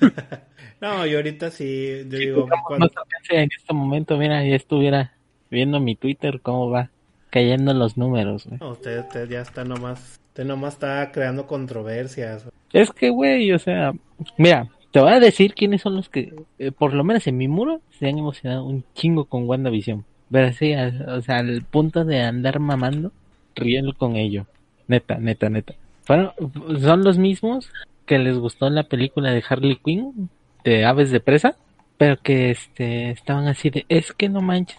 S1: No, yo ahorita sí, yo digo, cuando-
S2: sé, en este momento, mira, ya estuviera viendo mi Twitter cómo va cayendo los números, güey.
S1: no, usted, usted ya está nomás, usted nomás está creando controversias. güey.
S2: Es que, güey, o sea, mira, te voy a decir quiénes son los que, eh, por lo menos en mi muro, se han emocionado un chingo con WandaVision. Pero sí, o sea, al punto de andar mamando, riendo con ello. Neta, neta, neta. Fueron, son los mismos que les gustó la película de Harley Quinn, de Aves de Presa, pero que este estaban así de, es que no manches,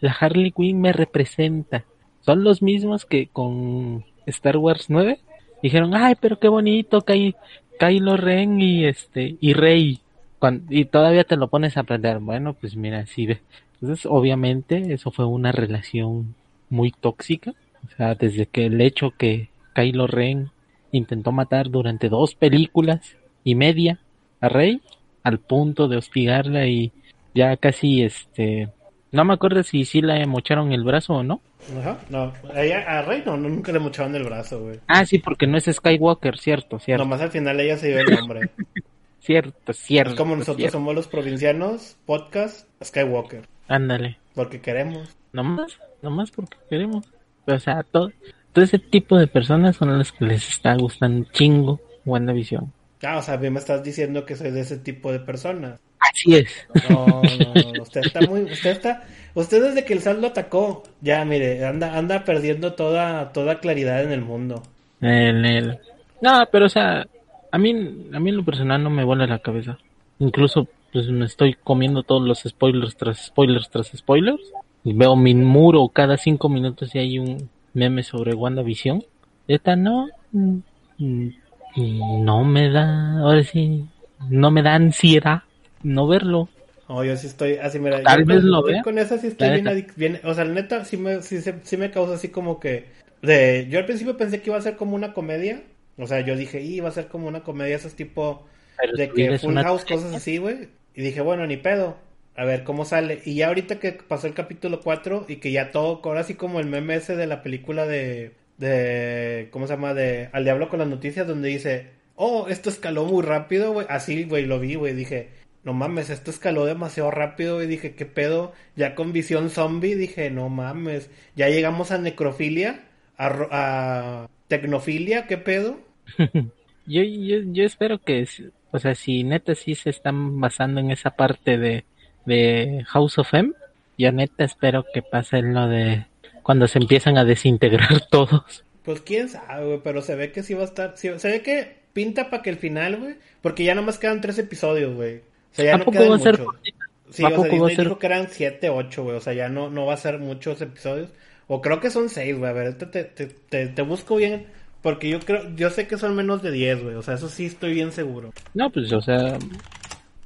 S2: la, Harley Quinn me representa. Son los mismos que con Star Wars 9 dijeron, ay, pero qué bonito, Ky- Kylo Ren y este y Rey. Y todavía te lo pones a aprender. Bueno, pues mira, sí ve. Entonces, obviamente, eso fue una relación muy tóxica. O sea, desde que el hecho que Kylo Ren intentó matar durante dos películas y media a Rey, al punto de hostigarla y ya casi este no me acuerdo si sí la mocharon el brazo o no.
S1: Ajá, no, a, ella, a Rey no, nunca le mochaban el brazo, güey.
S2: Ah, sí, porque no es Skywalker, cierto, cierto,
S1: Nomás al final ella se dio el nombre.
S2: cierto, cierto.
S1: es como nosotros
S2: cierto.
S1: somos los provincianos, podcast, Skywalker,
S2: Ándale.
S1: porque queremos.
S2: Nomás, nomás porque queremos. O sea, todo, todo ese tipo de personas son las que les está gustando chingo WandaVision.
S1: Ah, o sea, a mí me estás diciendo que soy de ese tipo de personas.
S2: Así es.
S1: No, no, no, usted está muy, usted está, usted desde que el SAT lo atacó, ya mire, anda, anda perdiendo toda, toda claridad en el mundo.
S2: En el... No, pero o sea, a mí, a mí en lo personal no me vuela la cabeza. Incluso, pues me estoy comiendo todos los spoilers tras spoilers tras spoilers. Y veo mi muro cada cinco minutos y hay un meme sobre WandaVision. Esta no, mm, mm, no me da, ahora sí, no me da ansiedad no verlo.
S1: No, yo sí estoy así, mira,
S2: Tal
S1: yo
S2: vez
S1: con,
S2: lo vea.
S1: con esa sí estoy bien,
S2: neta.
S1: adic- bien- o sea, la neta sí me, sí, sí me causa así como que, de, yo al principio pensé que iba a ser como una comedia, o sea, yo dije, "Y, iba a ser como una comedia, esos tipo
S2: Pero
S1: de que Full
S2: una
S1: House, cosas así, güey, y dije, bueno, ni pedo, a ver cómo sale, y ya ahorita que pasó el capítulo 4 y que ya todo, ahora sí como el meme ese de la película de, de, ¿cómo se llama? De Al Diablo con las noticias, donde dice, oh, esto escaló muy rápido, güey, así, güey, lo vi, güey, dije, no mames, esto escaló demasiado rápido y dije, ¿qué pedo? Ya con visión zombie dije, no mames, ya llegamos a necrofilia, a, a tecnofilia, ¿qué pedo?
S2: Yo, yo, yo espero que, o sea, si neta sí se están basando en esa parte de, de House of M, yo neta espero que pase lo de cuando se empiezan a desintegrar todos.
S1: Pues quién sabe, güey, pero se ve que sí va a estar, sí- se ve que pinta para que el final, güey, porque ya nomás quedan tres episodios, güey. O sea, ya
S2: ¿A
S1: no
S2: poco
S1: quedan
S2: va a ser?
S1: Sí,
S2: ¿A
S1: o sea, Disney
S2: ser-
S1: dijo que eran siete, ocho, güey, o sea, ya no, no va a ser muchos episodios. O creo que son seis, güey, a ver, te, te, te, te busco bien, porque yo creo, yo sé que son menos de diez, güey, o sea, eso sí estoy bien seguro.
S2: No, pues, o sea,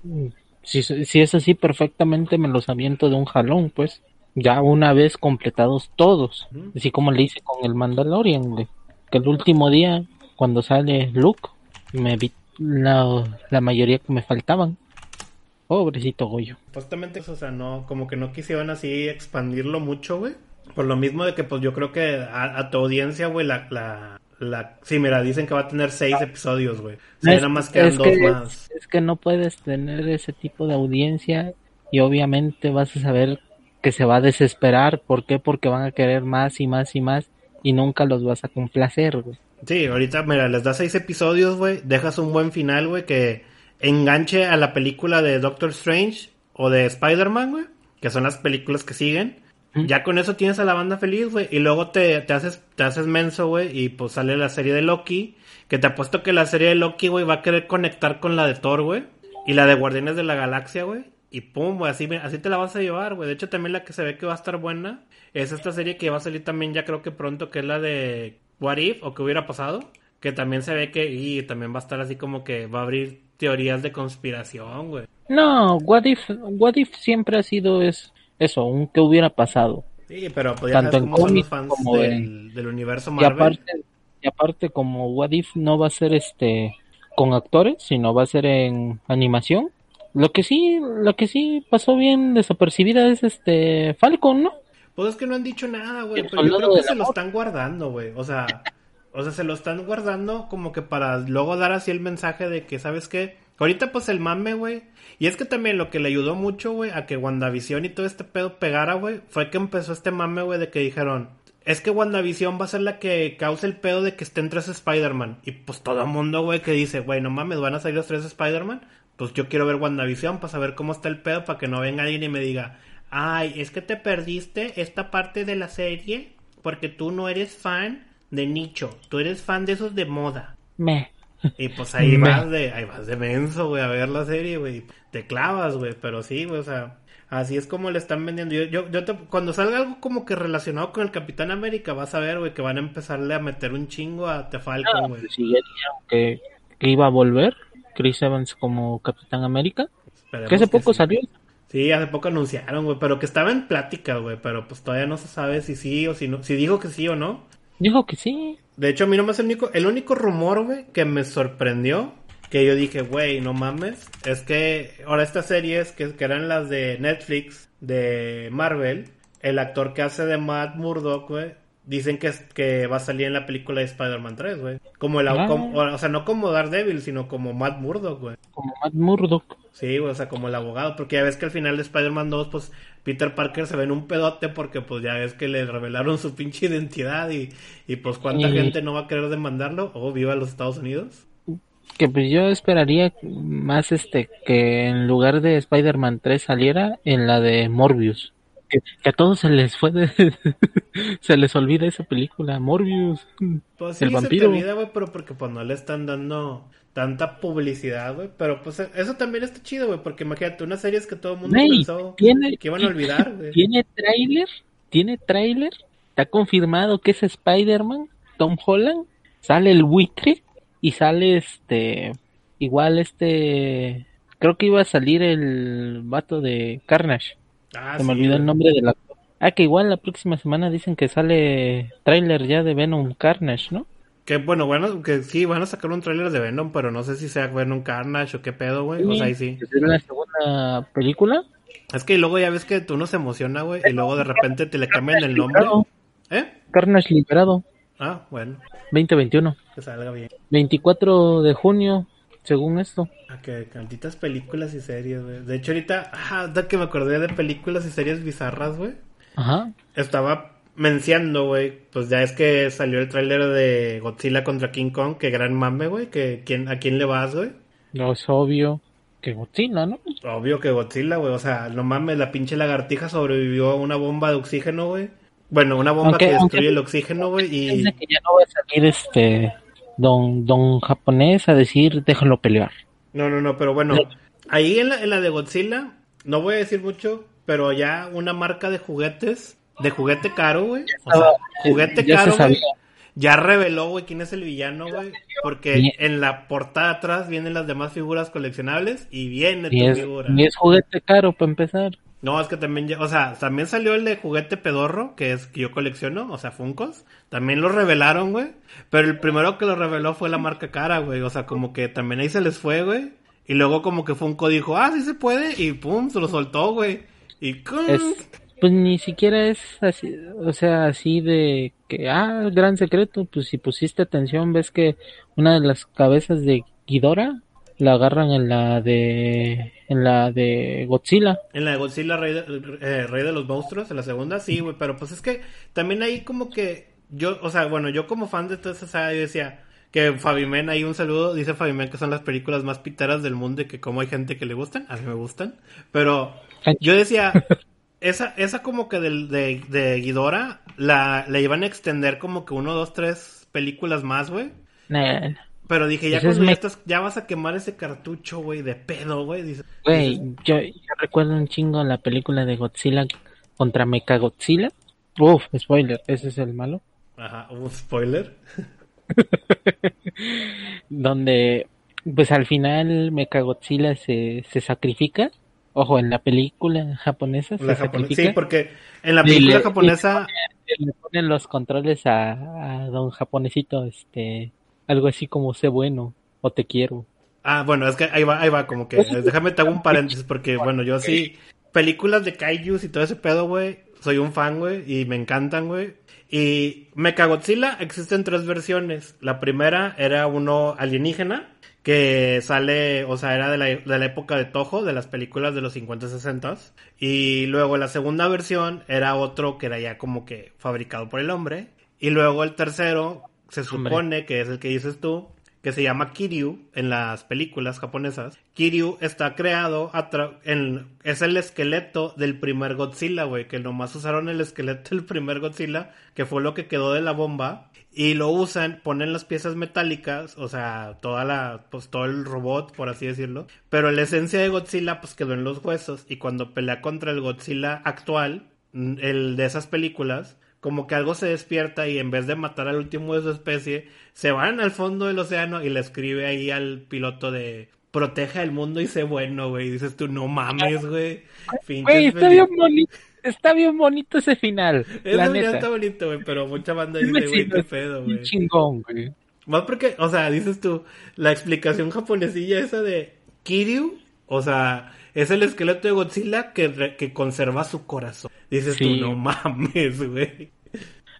S2: mm, si, si es así perfectamente me los aviento de un jalón, pues. Ya una vez completados todos. Así como le hice con el Mandalorian, güey. Que el último día, cuando sale Luke, me vi la, la mayoría que me faltaban. Pobrecito Goyo.
S1: Supuestamente, o sea, no, como que no quisieron así expandirlo mucho, güey. Por lo mismo de que, pues, yo creo que a, a tu audiencia, güey, la, la, la... Sí, mira, dicen que va a tener seis episodios, güey.
S2: Es-
S1: nada más quedan
S2: es
S1: dos
S2: que-
S1: más.
S2: Es que no puedes tener ese tipo de audiencia y obviamente vas a saber que se va a desesperar. ¿Por qué? Porque van a querer más y más y más y nunca los vas a complacer, güey.
S1: Sí, ahorita, mira, les das seis episodios, güey, dejas un buen final, güey, que enganche a la película de Doctor Strange o de Spider-Man, güey, que son las películas que siguen. Ya con eso tienes a la banda feliz, güey, y luego te, te, haces, te haces menso, güey, y pues sale la serie de Loki, que te apuesto que la serie de Loki, güey, va a querer conectar con la de Thor, güey, y la de Guardianes de la Galaxia, güey, y pum, güey, así, así te la vas a llevar, güey. De hecho, también la que se ve que va a estar buena es esta serie que va a salir también ya creo que pronto, que es la de What If o que hubiera pasado, que también se ve que y también va a estar así como que va a abrir teorías de conspiración, güey.
S2: No, What If, What If siempre ha sido es eso, un que hubiera pasado.
S1: Sí, pero pues Tanto en cómics como del, del, universo Marvel.
S2: Y aparte, y aparte como What If no va a ser este con actores, sino va a ser en animación. Lo que sí, lo que sí pasó bien desapercibida es este Falcon, ¿no?
S1: Pues es que no han dicho nada, güey. Pero yo creo que se lo están guardando, güey. O sea, o sea, se lo están guardando como que para luego dar así el mensaje de que, ¿sabes qué? Ahorita pues el mame, güey. Y es que también lo que le ayudó mucho, güey, a que WandaVision y todo este pedo pegara, güey, fue que empezó este mame, güey, de que dijeron, es que WandaVision va a ser la que cause el pedo de que estén tres Spider-Man. Y pues todo el mundo, güey, que dice, güey, no mames, van a salir los tres Spider-Man. Pues yo quiero ver WandaVision para saber cómo está el pedo, para que no venga alguien y me diga, ay, es que te perdiste esta parte de la serie porque tú no eres fan de nicho, tú eres fan de esos de moda.
S2: Me.
S1: Y pues ahí vas de, ahí vas de menso, güey, a ver la serie, güey. Te clavas, güey, pero sí, güey, o sea, así es como le están vendiendo. Yo, yo, yo cuando salga algo como que relacionado con el Capitán América, vas a ver, güey, que van a empezarle a meter un chingo a Te Falcon, güey.
S2: sí, que, que iba a volver Chris Evans como Capitán América. que hace poco salió.
S1: Sí, hace poco anunciaron, güey, pero que estaba en plática, güey, pero pues todavía no se sabe si sí o si no, si dijo que sí o no.
S2: Dijo que sí.
S1: De hecho, a mí nomás el único, el único rumor, güey, que me sorprendió, que yo dije, güey, no mames, es que ahora estas series que, que eran las de Netflix, de Marvel, el actor que hace de Matt Murdock, güey, dicen que, que va a salir en la película de Spider-Man 3, güey. Como el ah. o sea, no como Daredevil, sino como Matt Murdock, güey.
S2: Como Matt Murdock.
S1: Sí, o sea, como el abogado, porque ya ves que al final de Spider-Man 2, pues Peter Parker se ve en un pedote porque pues ya ves que le revelaron su pinche identidad y, y pues cuánta gente no va a querer demandarlo o viva los Estados Unidos.
S2: Que pues yo esperaría más este que en lugar de Spider-Man 3 saliera en la de Morbius que, a todos se les fue se les olvida esa película, Morbius.
S1: Pues el vampiro. Se te olvida, güey, pero porque pues no le están dando tanta publicidad, güey. Pero pues eso también está chido, güey, porque imagínate, unas series que todo el mundo pensó que iban a olvidar, güey.
S2: ¿Tiene tráiler? ¿Tiene tráiler? Está confirmado que es Spider-Man, Tom Holland, sale el Wicre y sale este igual este creo que iba a salir el vato de Carnage. Ah, Se me olvidó el nombre del actor. Ah, que igual la próxima semana dicen que sale tráiler ya de Venom Carnage, ¿no?
S1: Que bueno, bueno, que sí, van a sacar un tráiler de Venom, pero no sé si sea Venom Carnage o qué pedo, güey. o sea, ahí sí.
S2: ¿Es la segunda película?
S1: Es que luego ya ves que tú no se emociona, güey, y luego de repente te le cambian el nombre. ¿Eh?
S2: Carnage liberado.
S1: Ah, bueno.
S2: 2021.
S1: Que salga bien.
S2: 24 de junio según esto.
S1: Ah, que cantitas películas y series, güey. De hecho, ahorita, ah, que me acordé de películas y series bizarras, güey.
S2: Ajá.
S1: Estaba menciando, güey, pues ya es que salió el tráiler de Godzilla contra King Kong, que gran mame, güey, que quién, ¿a quién le vas, güey?
S2: No, es obvio que Godzilla, ¿no?
S1: Obvio que Godzilla, güey, o sea, no mames, la pinche lagartija sobrevivió a una bomba de oxígeno, güey. Bueno, una bomba que destruye el oxígeno, güey, y...
S2: Que ya no va a salir este don, don japonés a decir déjalo pelear.
S1: No, no, no, pero bueno, ahí en la, en la de Godzilla, no voy a decir mucho, pero ya una marca de juguetes, de juguete caro, güey. O sea, juguete caro, güey. Ya reveló, güey, quién es el villano, güey. Porque en la portada atrás vienen las demás figuras coleccionables y viene tu figura.
S2: Y es juguete caro para empezar.
S1: No, es que también, o sea, también salió el de juguete pedorro, que es que yo colecciono, o sea, Funcos. También lo revelaron, güey. Pero el primero que lo reveló fue la marca cara, güey. O sea, como que también ahí se les fue, güey. Y luego como que Funko dijo, ah, sí se puede. Y pum, se lo soltó, güey. Y
S2: pues ni siquiera es así, o sea, así de que, ah, gran secreto. Pues si pusiste atención, ves que una de las cabezas de Ghidorah la agarran en la de en la de Godzilla.
S1: En la de Godzilla, Rey de, eh, Rey de los Monstruos, en la segunda, sí, güey, pero pues es que también ahí como que yo, o sea, bueno, yo como fan de toda esa saga, yo decía que Fabimen, ahí un saludo, dice Fabimen que son las películas más piteras del mundo y que como hay gente que le gustan, a mí me gustan, pero yo decía, esa, esa como que de, de, de Guidora, la, la iban a extender como que uno, dos, tres películas más, güey.
S2: Nah.
S1: Pero dije, ya cuando ya,
S2: me-
S1: estás, ya vas a quemar ese cartucho, güey, de pedo, güey.
S2: Güey,
S1: dices,
S2: yo, yo recuerdo un chingo la película de Godzilla contra Mechagodzilla. Uf, spoiler, ese es el malo.
S1: Ajá, un spoiler.
S2: Donde, pues al final Mechagodzilla se, se sacrifica. Ojo, en la película japonesa se
S1: La japone-
S2: sacrifica.
S1: Sí, porque en la película
S2: le-
S1: japonesa...
S2: le ponen los controles a, a don japonesito, este, algo así como sé bueno o te quiero.
S1: Ah, bueno, es que ahí va, ahí va, como que... Déjame te hago un paréntesis porque, bueno, yo sí... Películas de kaijus y todo ese pedo, güey. Soy un fan, güey, y me encantan, güey. Y Mechagodzilla existen tres versiones. La primera era uno alienígena, que sale, o sea, era de la, de la época de Toho, de las películas de los 50 60 Y luego la segunda versión era otro que era ya como que fabricado por el hombre. Y luego el tercero se
S2: Hombre.
S1: supone que es el que dices tú, que se llama Kiryu en las películas japonesas. Kiryu está creado a en, es el esqueleto del primer Godzilla, güey, que nomás usaron el esqueleto del primer Godzilla, que fue lo que quedó de la bomba, y lo usan, ponen las piezas metálicas, o sea, toda la, pues todo el robot, por así decirlo, pero la esencia de Godzilla, pues quedó en los huesos, y cuando pelea contra el Godzilla actual, el de esas películas, como que algo se despierta y en vez de matar al último de su especie, se van al fondo del océano y le escribe ahí al piloto de proteja el mundo y sé bueno, güey. Dices tú, no mames, güey.
S2: Está bien bonito, está bien bonito ese final,
S1: Eso
S2: la neta.
S1: está bonito, güey, pero mucha banda dice, güey, qué pedo, güey.
S2: chingón, güey.
S1: Más porque, o sea, dices tú, la explicación japonesilla esa de Kiryu, o sea, es el esqueleto de Godzilla que, re- que conserva su corazón. Dices
S2: Sí.
S1: tú, no mames, güey.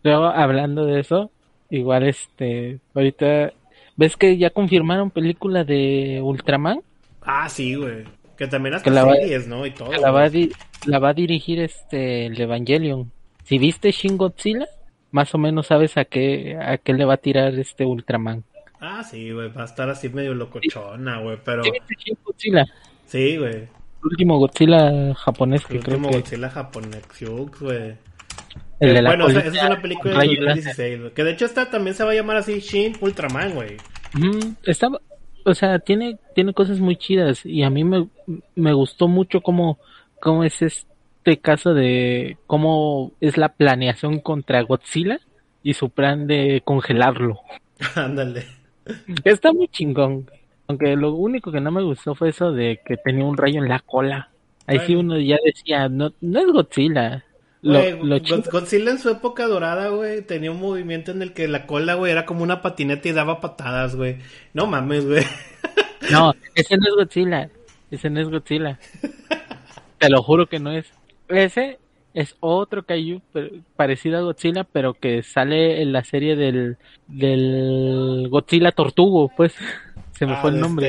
S2: Luego, hablando de eso, igual este, ahorita, ¿ves que ya confirmaron película de Ultraman?
S1: Ah, sí, güey. Que también hasta
S2: Que la va-
S1: series, ¿no? Y todo.
S2: Que la va, a
S1: güey.
S2: di- la va a dirigir este, el Evangelion. Si viste Shin Godzilla, más o menos sabes a qué, a qué le va a tirar este Ultraman.
S1: Ah, sí, güey. Va a estar así medio locochona, güey. Pero
S2: ¿Sí viste Shin Godzilla?
S1: sí, güey.
S2: El último Godzilla japonés que
S1: El
S2: creo
S1: último
S2: que...
S1: Godzilla japonés, güey.
S2: El de la
S1: bueno, o sea, esa es una película de
S2: rayo láser.
S1: 2016, güey. Que de hecho esta también se va a llamar así Shin Ultraman, güey.
S2: Ujú, Está, o sea, tiene, tiene cosas muy chidas y a mí me, me gustó mucho cómo, cómo es este caso de cómo es la planeación contra Godzilla y su plan de congelarlo.
S1: Ándale.
S2: Está muy chingón. Aunque lo único que no me gustó fue eso de que tenía un rayo en la cola. Ahí sí uno ya decía, no, no es Godzilla. Lo,
S1: Godzilla en su época dorada, güey, tenía un movimiento en el que la cola, güey, era como una patineta y daba patadas, güey. No mames, güey.
S2: No, ese no es Godzilla. Ese no es Godzilla. Te lo juro que no es. Ese es otro Kaiju parecido a Godzilla, pero que sale en la serie del, del Godzilla Tortugo, pues. Se me
S1: Ah,
S2: fue el nombre.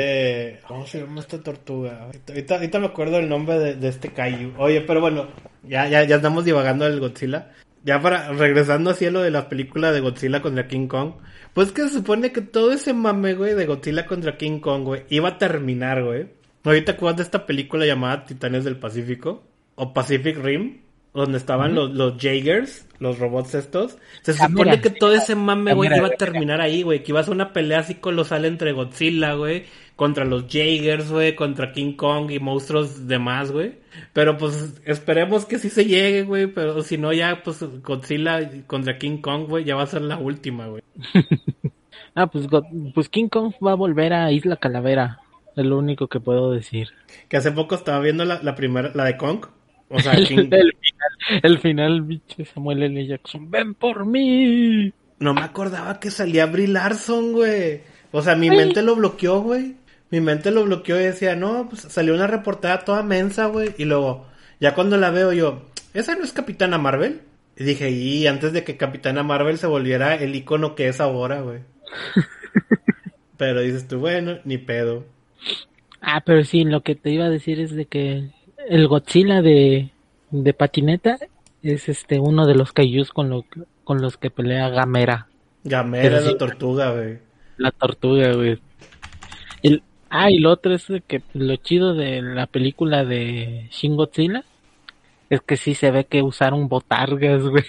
S1: este- ¿Cómo se llama esta tortuga? Ahorita, me acuerdo el nombre de, de este Kaiju. Oye, pero bueno, ya, ya, ya estamos divagando del Godzilla. Ya para, regresando así a lo de la película de Godzilla contra King Kong. Pues que se supone que todo ese mame, güey, de Godzilla contra King Kong, güey, iba a terminar, güey. Ahorita acuerdas de esta película llamada Titanes del Pacífico? O Pacific Rim, donde estaban los, los Jaegers, los robots estos. Se
S2: Ah,
S1: supone que todo ese mame,
S2: Ah,
S1: güey,
S2: mira,
S1: iba a terminar ahí, güey. Que iba a ser una pelea así colosal entre Godzilla, güey. Contra los Jaegers, güey. Contra King Kong y monstruos demás, güey. Pero pues esperemos que sí se llegue, güey. Pero si no, ya pues Godzilla contra King Kong, güey, ya va a ser la última, güey.
S2: Ah, pues, pues King Kong va a volver a Isla Calavera. Es lo único que puedo decir.
S1: Que hace poco estaba viendo la, la primera, la de Kong. O sea,
S2: El,
S1: King...
S2: final, el final, bicho, Samuel L. Jackson. ¡Ven por mí!
S1: No me acordaba que salía Brie Larson, güey. O sea, mi
S2: Ay.
S1: mente lo bloqueó, güey. Mi mente lo bloqueó y decía, no, pues salió una reportada toda mensa, güey. Y luego, ya cuando la veo yo, ¿esa no es Capitana Marvel? Y dije, y antes de que Capitana Marvel se volviera el icono que es ahora, güey. Pero dices tú, bueno, ni pedo.
S2: Ah, pero sí, lo que te iba a decir es de que el Godzilla de, de patineta es este uno de los kaijus con, lo, con los que pelea Gamera.
S1: Gamera es la tortuga, güey.
S2: La tortuga, güey. El, ah, y lo otro es que lo chido de la película de Shin Godzilla es que sí se ve que usaron botargas, güey.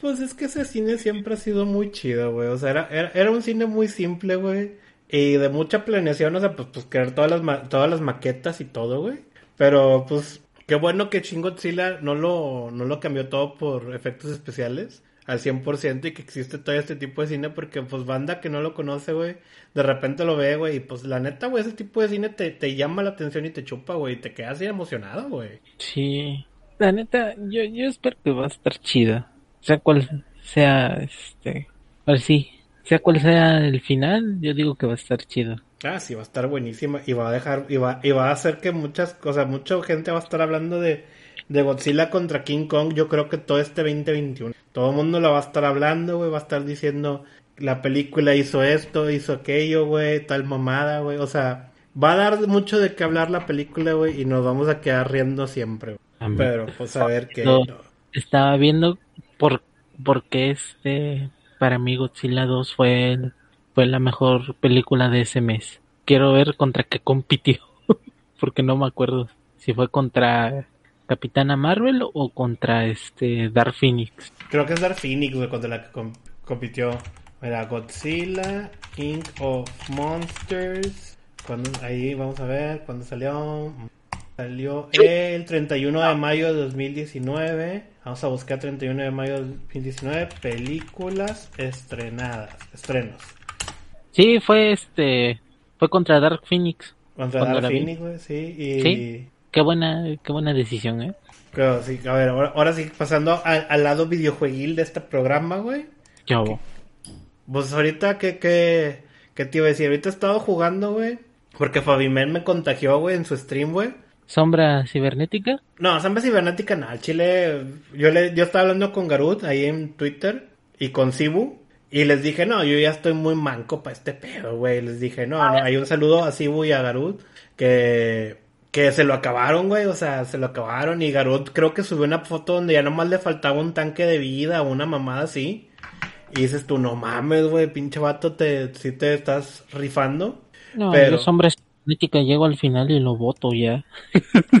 S1: Pues es que ese cine siempre ha sido muy chido, güey. O sea, era, era, era un cine muy simple, güey. Y de mucha planeación, o sea, pues, pues crear todas las, todas las maquetas y todo, güey. Pero, pues, qué bueno que Shin no lo, no lo cambió todo por efectos especiales al 100% y que existe todo este tipo de cine porque pues banda que no lo conoce, güey, de repente lo ve, güey, y pues la neta, güey, ese tipo de cine te, te llama la atención y te chupa, güey, y te quedas así emocionado, güey.
S2: Sí, la neta, yo, yo espero que va a estar chida. Sea cual sea, este, ver sí, sea cual sea el final, yo digo que va a estar chido.
S1: Ah, sí, va a estar buenísima y va a dejar, y va, y va a hacer que muchas cosas, mucha gente va a estar hablando de, de Godzilla contra King Kong, yo creo que todo este 2021. Todo el mundo lo va a estar hablando, güey, va a estar diciendo, la película hizo esto, hizo aquello, güey, tal mamada, güey, o sea, va a dar mucho de qué hablar la película, güey, y nos vamos a quedar riendo siempre. Güey. Pero, pues a ver qué...
S2: No, estaba viendo por, por qué este, para mí Godzilla 2 fue, fue la mejor película de ese mes. Quiero ver contra qué compitió, porque no me acuerdo si fue contra Capitana Marvel o contra este Dark Phoenix.
S1: Creo que es Dark Phoenix, güey, contra la que com compitió. Era Godzilla, King of Monsters. Cuando, ahí vamos a ver cuándo salió. Salió el 31 de mayo de 2019. Vamos a buscar 31 de mayo de 2019. Películas estrenadas. Estrenos.
S2: Sí, fue este. Fue contra Dark Phoenix.
S1: Contra Dark Phoenix, güey, sí. Y...
S2: ¿Sí? Qué buena, qué buena decisión, ¿eh?
S1: Pero sí, a ver, ahora, ahora sí, pasando al, al, lado videojueguil de este programa, güey.
S2: ¿Qué hago?
S1: Pues ahorita, ¿qué, qué, qué te iba a decir? Ahorita he estado jugando, güey. Porque Fabimen me contagió, güey, en su stream, güey.
S2: ¿Sombra cibernética?
S1: No, sombra cibernética no. Chile, yo, le, yo estaba hablando con Garut ahí en Twitter y con Sibu. Y les dije, no, yo ya estoy muy manco para este pedo, güey. Les dije, no, no, hay un saludo a Sibu y a Garut que que se lo acabaron, güey, o sea, se lo acabaron y Garot creo que subió una foto donde ya nomás le faltaba un tanque de vida o una mamada así. Y dices tú, no mames, güey, pinche vato, te, si te estás rifando.
S2: No, pero... los hombres política llego al final y lo voto ya.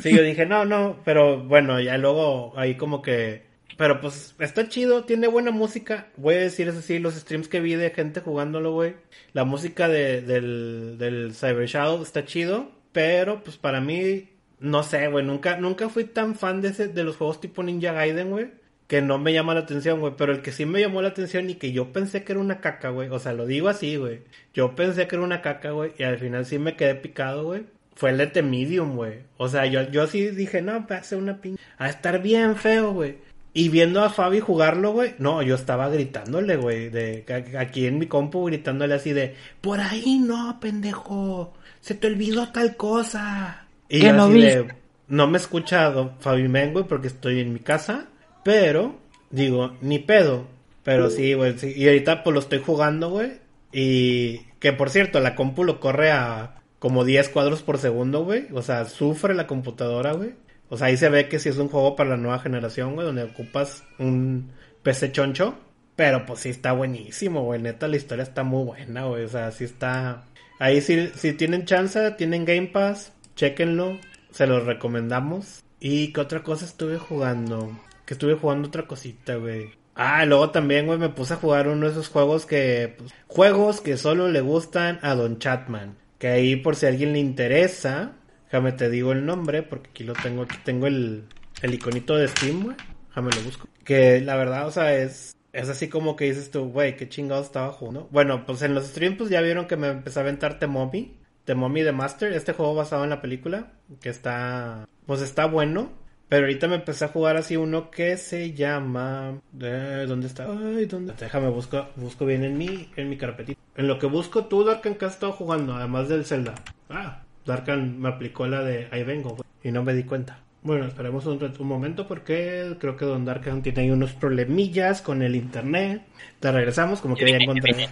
S1: Sí, yo dije, no, no, pero bueno, ya luego ahí como que... Pero pues está chido, tiene buena música. Voy a decir eso sí, los streams que vi de gente jugándolo, güey. La música de, del, del Cyber Shadow está chido. Pero, pues para mí, no sé, güey, nunca, nunca fui tan fan de, ese, de los juegos tipo Ninja Gaiden, güey. Que no me llama la atención, güey. Pero el que sí me llamó la atención y que yo pensé que era una caca, güey. O sea, lo digo así, güey. Yo pensé que era una caca, güey. Y al final sí me quedé picado, güey. Fue el de Medium, güey. O sea, yo, yo sí dije, no, va a ser una pinche. A estar bien feo, güey. Y viendo a Fabi jugarlo, güey, no, yo estaba gritándole, güey, de aquí en mi compu gritándole así de, por ahí no, pendejo se te olvidó tal cosa. Y
S2: ¿Qué no
S1: así
S2: vi?
S1: de, no me escucha Fabi Men, güey, porque estoy en mi casa, pero, digo, ni pedo. Pero sí, güey, sí. Y ahorita pues lo estoy jugando, güey. Y que por cierto, la compu lo corre a como 10 cuadros por segundo, güey. O sea, sufre la computadora, güey. O sea, ahí se ve que sí es un juego para la nueva generación, güey, donde ocupas un PC choncho. Pero pues sí está buenísimo, güey. Neta, la historia está muy buena, güey. O sea, sí está. Ahí si, si tienen chance, tienen Game Pass, chequenlo, se los recomendamos. ¿Y qué otra cosa estuve jugando? Que estuve jugando otra cosita, güey. Ah, luego también, güey, me puse a jugar uno de esos juegos que... Pues, juegos que solo le gustan a Don Chatman. Que ahí por si a alguien le interesa, déjame te digo el nombre, porque aquí lo tengo, aquí tengo el, el iconito de Steam, güey. Déjame lo busco. Que la verdad, o sea, es es así como que dices tú, güey, qué chingados estaba jugando. Bueno, pues en los streams pues ya vieron que me empecé a aventar Temomi. Temomi de Master, este juego basado en la película. Que está, pues está bueno. Pero ahorita me empecé a jugar así uno que se llama... Eh, ¿Dónde está? Ay, ¿dónde? Déjame, busco, busco bien en mi, en mi carpetita. En lo que busco, tú, Darkan, ¿qué has estado jugando? Además del Zelda. Ah, Darkan me aplicó la de ahí vengo. Y no me di cuenta. Bueno, esperemos un, un, momento porque creo que Don Darkan tiene ahí unos problemillas con el internet. Te regresamos, como que ya encontré.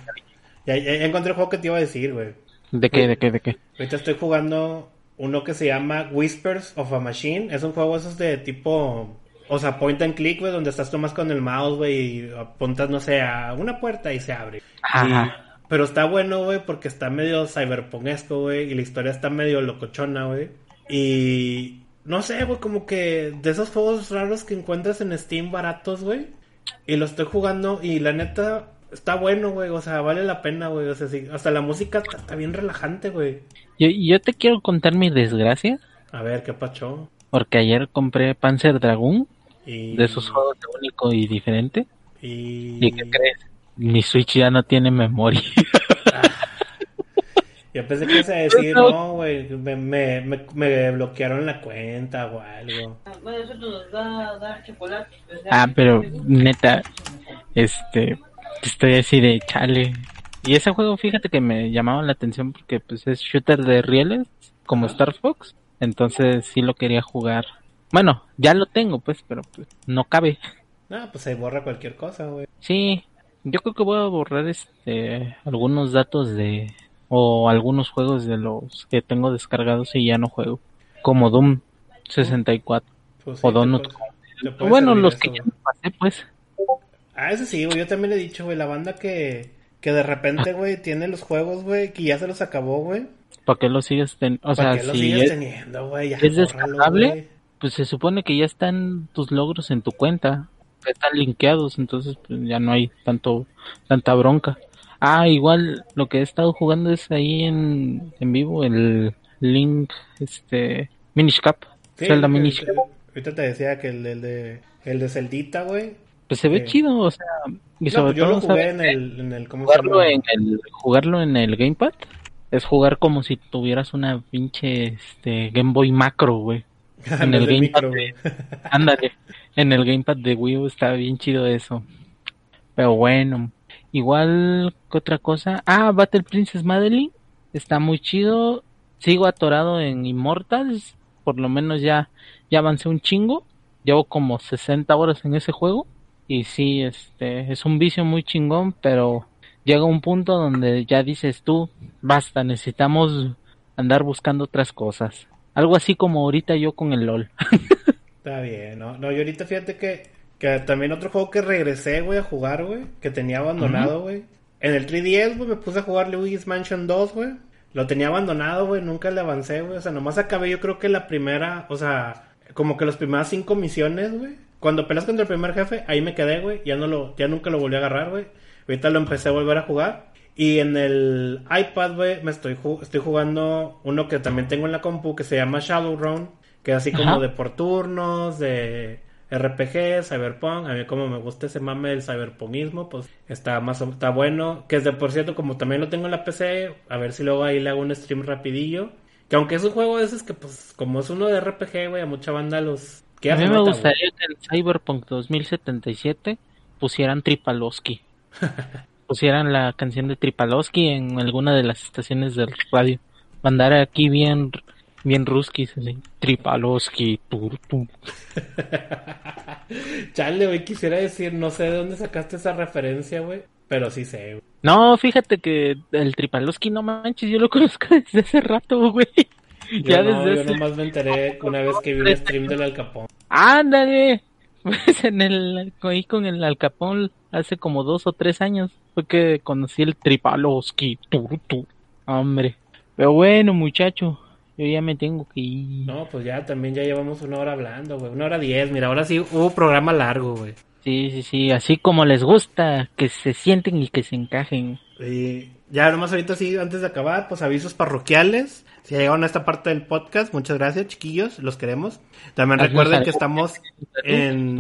S1: Ya, ya, encontré el juego que te iba a decir, güey.
S2: ¿De qué, de qué, de qué?
S1: Ahorita estoy jugando uno que se llama Whispers of a Machine. Es un juego esos de tipo, o sea, point and click, güey, donde estás tomas con el mouse, güey, y apuntas, no sé, a una puerta y se abre.
S2: Ajá.
S1: Pero está bueno, güey, porque está medio cyberpunkesco, güey, y la historia está medio locochona, güey. Y no sé, güey, como que de esos juegos raros que encuentras en Steam baratos, güey. Y lo estoy jugando y la neta está bueno, güey. O sea, vale la pena, güey. O sea, sí, hasta la música está, está bien relajante, güey.
S2: Yo, yo te quiero contar mi desgracia.
S1: A ver, ¿qué pacho?
S2: Porque ayer compré Panzer Dragoon.
S1: Y...
S2: De esos juegos de único y diferente.
S1: Y...
S2: ¿Y qué crees? Mi Switch ya no tiene memoria.
S1: Yo pensé que ibas a decir, no, güey, me, me, me, me bloquearon la cuenta o algo.
S3: Bueno, eso nos da, dar chocolate. ya.
S2: ah, pero neta, este, estoy así de chale. Y ese juego, fíjate que me llamaba la atención porque pues es shooter de rieles, como Star Fox. Entonces sí lo quería jugar. Bueno, ya lo tengo pues, pero pues, no cabe.
S1: No, pues se borra cualquier cosa, güey.
S2: Sí, yo creo que voy a borrar este algunos datos de o algunos juegos de los que tengo descargados y ya no juego, como Doom 64
S1: Pues sí,
S2: o Donut. Bueno, los
S1: eso,
S2: que ya me pasé pues.
S1: Ah, eso sí, güey, yo también le he dicho, güey, la banda que, que de repente, güey, tiene los juegos, güey, que ya se los acabó, güey.
S2: ¿Para qué lo sigues teniendo? O
S1: ¿Para
S2: sea,
S1: qué los
S2: si
S1: sigues
S2: es-
S1: teniendo, güey? Ya,
S2: es descargable, pues se supone que ya están tus logros en tu cuenta, están linkeados, entonces pues ya no hay tanto tanta bronca. Ah, igual lo que he estado jugando es ahí en, en vivo el Link este Minish Cap,
S1: Sí,
S2: Zelda
S1: el-
S2: Minish Cap.
S1: ahorita te decía que el, el de el de Celdita, güey.
S2: Pues se ve
S1: eh,
S2: chido, o sea, y sobre
S1: pues yo
S2: todo
S1: lo jugué
S2: ¿sabes
S1: en el, en el ¿cómo se
S2: jugarlo
S1: llama?
S2: en el jugarlo en el gamepad es jugar como si tuvieras una pinche este Game Boy Macro, güey. En el gamepad de-. Ándale, en el gamepad de Wii U está bien chido eso. Pero bueno, igual que otra cosa. Ah, Battle Princess Madeline está muy chido. Sigo atorado en Immortals, por lo menos ya ya avancé un chingo. Llevo como 60 horas en ese juego y sí, este es un vicio muy chingón, pero llega un punto donde ya dices tú, basta, necesitamos andar buscando otras cosas. Algo así como ahorita yo con el LOL.
S1: Está bien, no, no, yo ahorita fíjate que, que también otro juego que regresé, güey, a jugar, güey, que tenía abandonado, güey. En el 3DS, güey, me puse a jugar Luigi's Mansion 2, güey. Lo tenía abandonado, güey, nunca le avancé, güey. O sea, nomás acabé yo creo que la primera, o sea, como que las primeras cinco misiones, güey. Cuando peleas contra el primer jefe, ahí me quedé, güey. Ya no lo, ya nunca lo volví a agarrar, güey. Ahorita lo empecé a volver a jugar. Y en el iPad, güey, me estoy, ju- estoy jugando uno que también tengo en la compu que se llama Shadowrun. Que es así como
S2: Ajá.
S1: de por turnos, de RPG, Cyberpunk. A mí como me gusta ese mame del cyberpunkismo, pues está más está bueno. Que es de por cierto, como también lo tengo en la PC, a ver si luego ahí le hago un stream rapidillo. Que aunque es un juego de esos que pues como es uno de RPG, güey, a mucha banda los...
S2: A mí me gustaría que en Cyberpunk 2077 pusieran Tripalowski. pusieran la canción de Tripalowski en alguna de las estaciones del radio. Mandar aquí bien bien ruskis así. Tripalowski. tur.
S1: Chale, güey, quisiera decir, no sé de dónde sacaste esa referencia, güey. Pero sí sé, güey.
S2: No, fíjate que el Tripalowski no manches, yo lo conozco desde hace rato, güey.
S1: Yo,
S2: Ya
S1: no,
S2: desde
S1: yo
S2: hace-
S1: nomás me enteré una vez que vi un stream del Alcapón.
S2: Ándale. Pues en el ahí con el Alcapón hace como dos o tres años fue que conocí el Tripalowski. Tur, tur. Hombre. Pero bueno, muchacho, yo ya me tengo que ir.
S1: No, pues ya también ya llevamos una hora hablando, güey. Una hora diez, mira, ahora sí hubo programa largo, güey.
S2: Sí, sí, sí, así como les gusta, que se sienten y que se encajen.
S1: Y ya nomás ahorita sí, antes de acabar, pues avisos parroquiales. Si llegaron a esta parte del podcast, muchas gracias, chiquillos, los queremos. También recuerden que estamos en,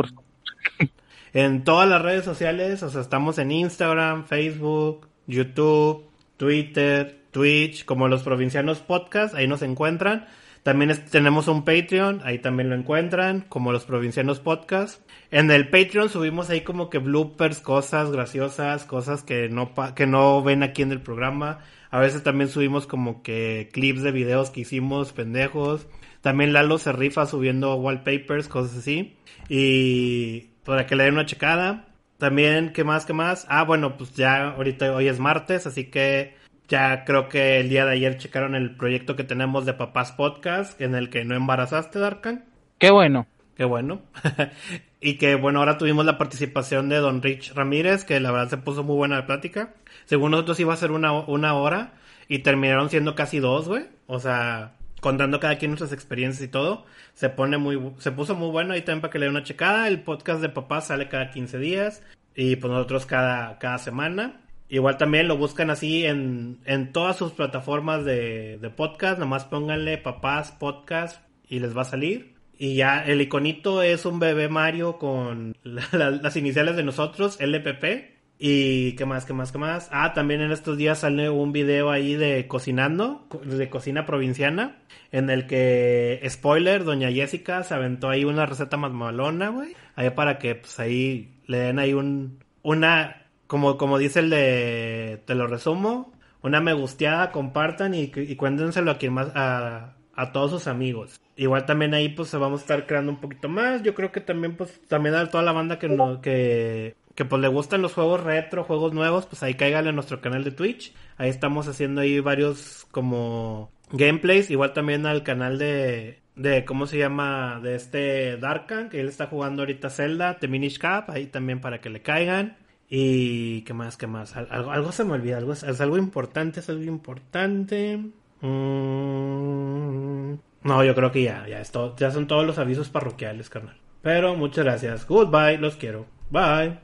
S1: en todas las redes sociales, o sea, estamos en Instagram, Facebook, YouTube, Twitter, Twitch, como los provincianos podcast, ahí nos encuentran. También tenemos un Patreon, ahí también lo encuentran, como los provincianos podcast. En el Patreon subimos ahí como que bloopers, cosas graciosas, cosas que no que no ven aquí en el programa. A veces también subimos como que clips de videos que hicimos, pendejos. También Lalo se rifa subiendo wallpapers, cosas así. Y para que le den una checada. También, ¿qué más, qué más? Ah, bueno, pues ya ahorita hoy es martes, así que Ya creo que el día de ayer checaron el proyecto que tenemos de Papás Podcast, en el que no embarazaste, Darkan.
S4: Qué bueno.
S1: Qué bueno. y que bueno, ahora tuvimos la participación de Don Rich Ramírez, que la verdad se puso muy buena la plática. Según nosotros iba a ser una, una hora y terminaron siendo casi dos, güey. O sea, contando cada quien nuestras experiencias y todo. Se pone muy, se puso muy bueno ahí también para que le dé una checada. El podcast de papás sale cada 15 días y pues nosotros cada, cada semana. Igual también lo buscan así en, en todas sus plataformas de, de podcast. Nomás pónganle papás podcast y les va a salir. Y ya el iconito es un bebé Mario con la- la- las iniciales de nosotros, LPP. Y qué más, qué más, qué más. Ah, también en estos días sale un video ahí de cocinando, co- de cocina provinciana, en el que, spoiler, doña Jessica se aventó ahí una receta más malona, güey. Ahí para que, pues ahí le den ahí un, una, como, como dice el de, te lo resumo, una me gusteada, compartan y, cuéntenselo a quien más, a, a todos sus amigos. Igual también ahí pues vamos a estar creando un poquito más. Yo creo que también pues también a toda la banda que no, que, que pues le gustan los juegos retro, juegos nuevos, pues ahí cáigale a nuestro canal de Twitch. Ahí estamos haciendo ahí varios como gameplays. Igual también al canal de, de ¿cómo se llama? De este Darkan, que él está jugando ahorita Zelda, The Minish Cap, ahí también para que le caigan. Y qué más, qué más. Al- Algo, algo se me olvida, algo es, es algo importante, es algo importante. Mm, no, yo creo que ya, ya es todo- ya son todos los avisos parroquiales, carnal. Pero muchas gracias. Goodbye, los quiero. Bye.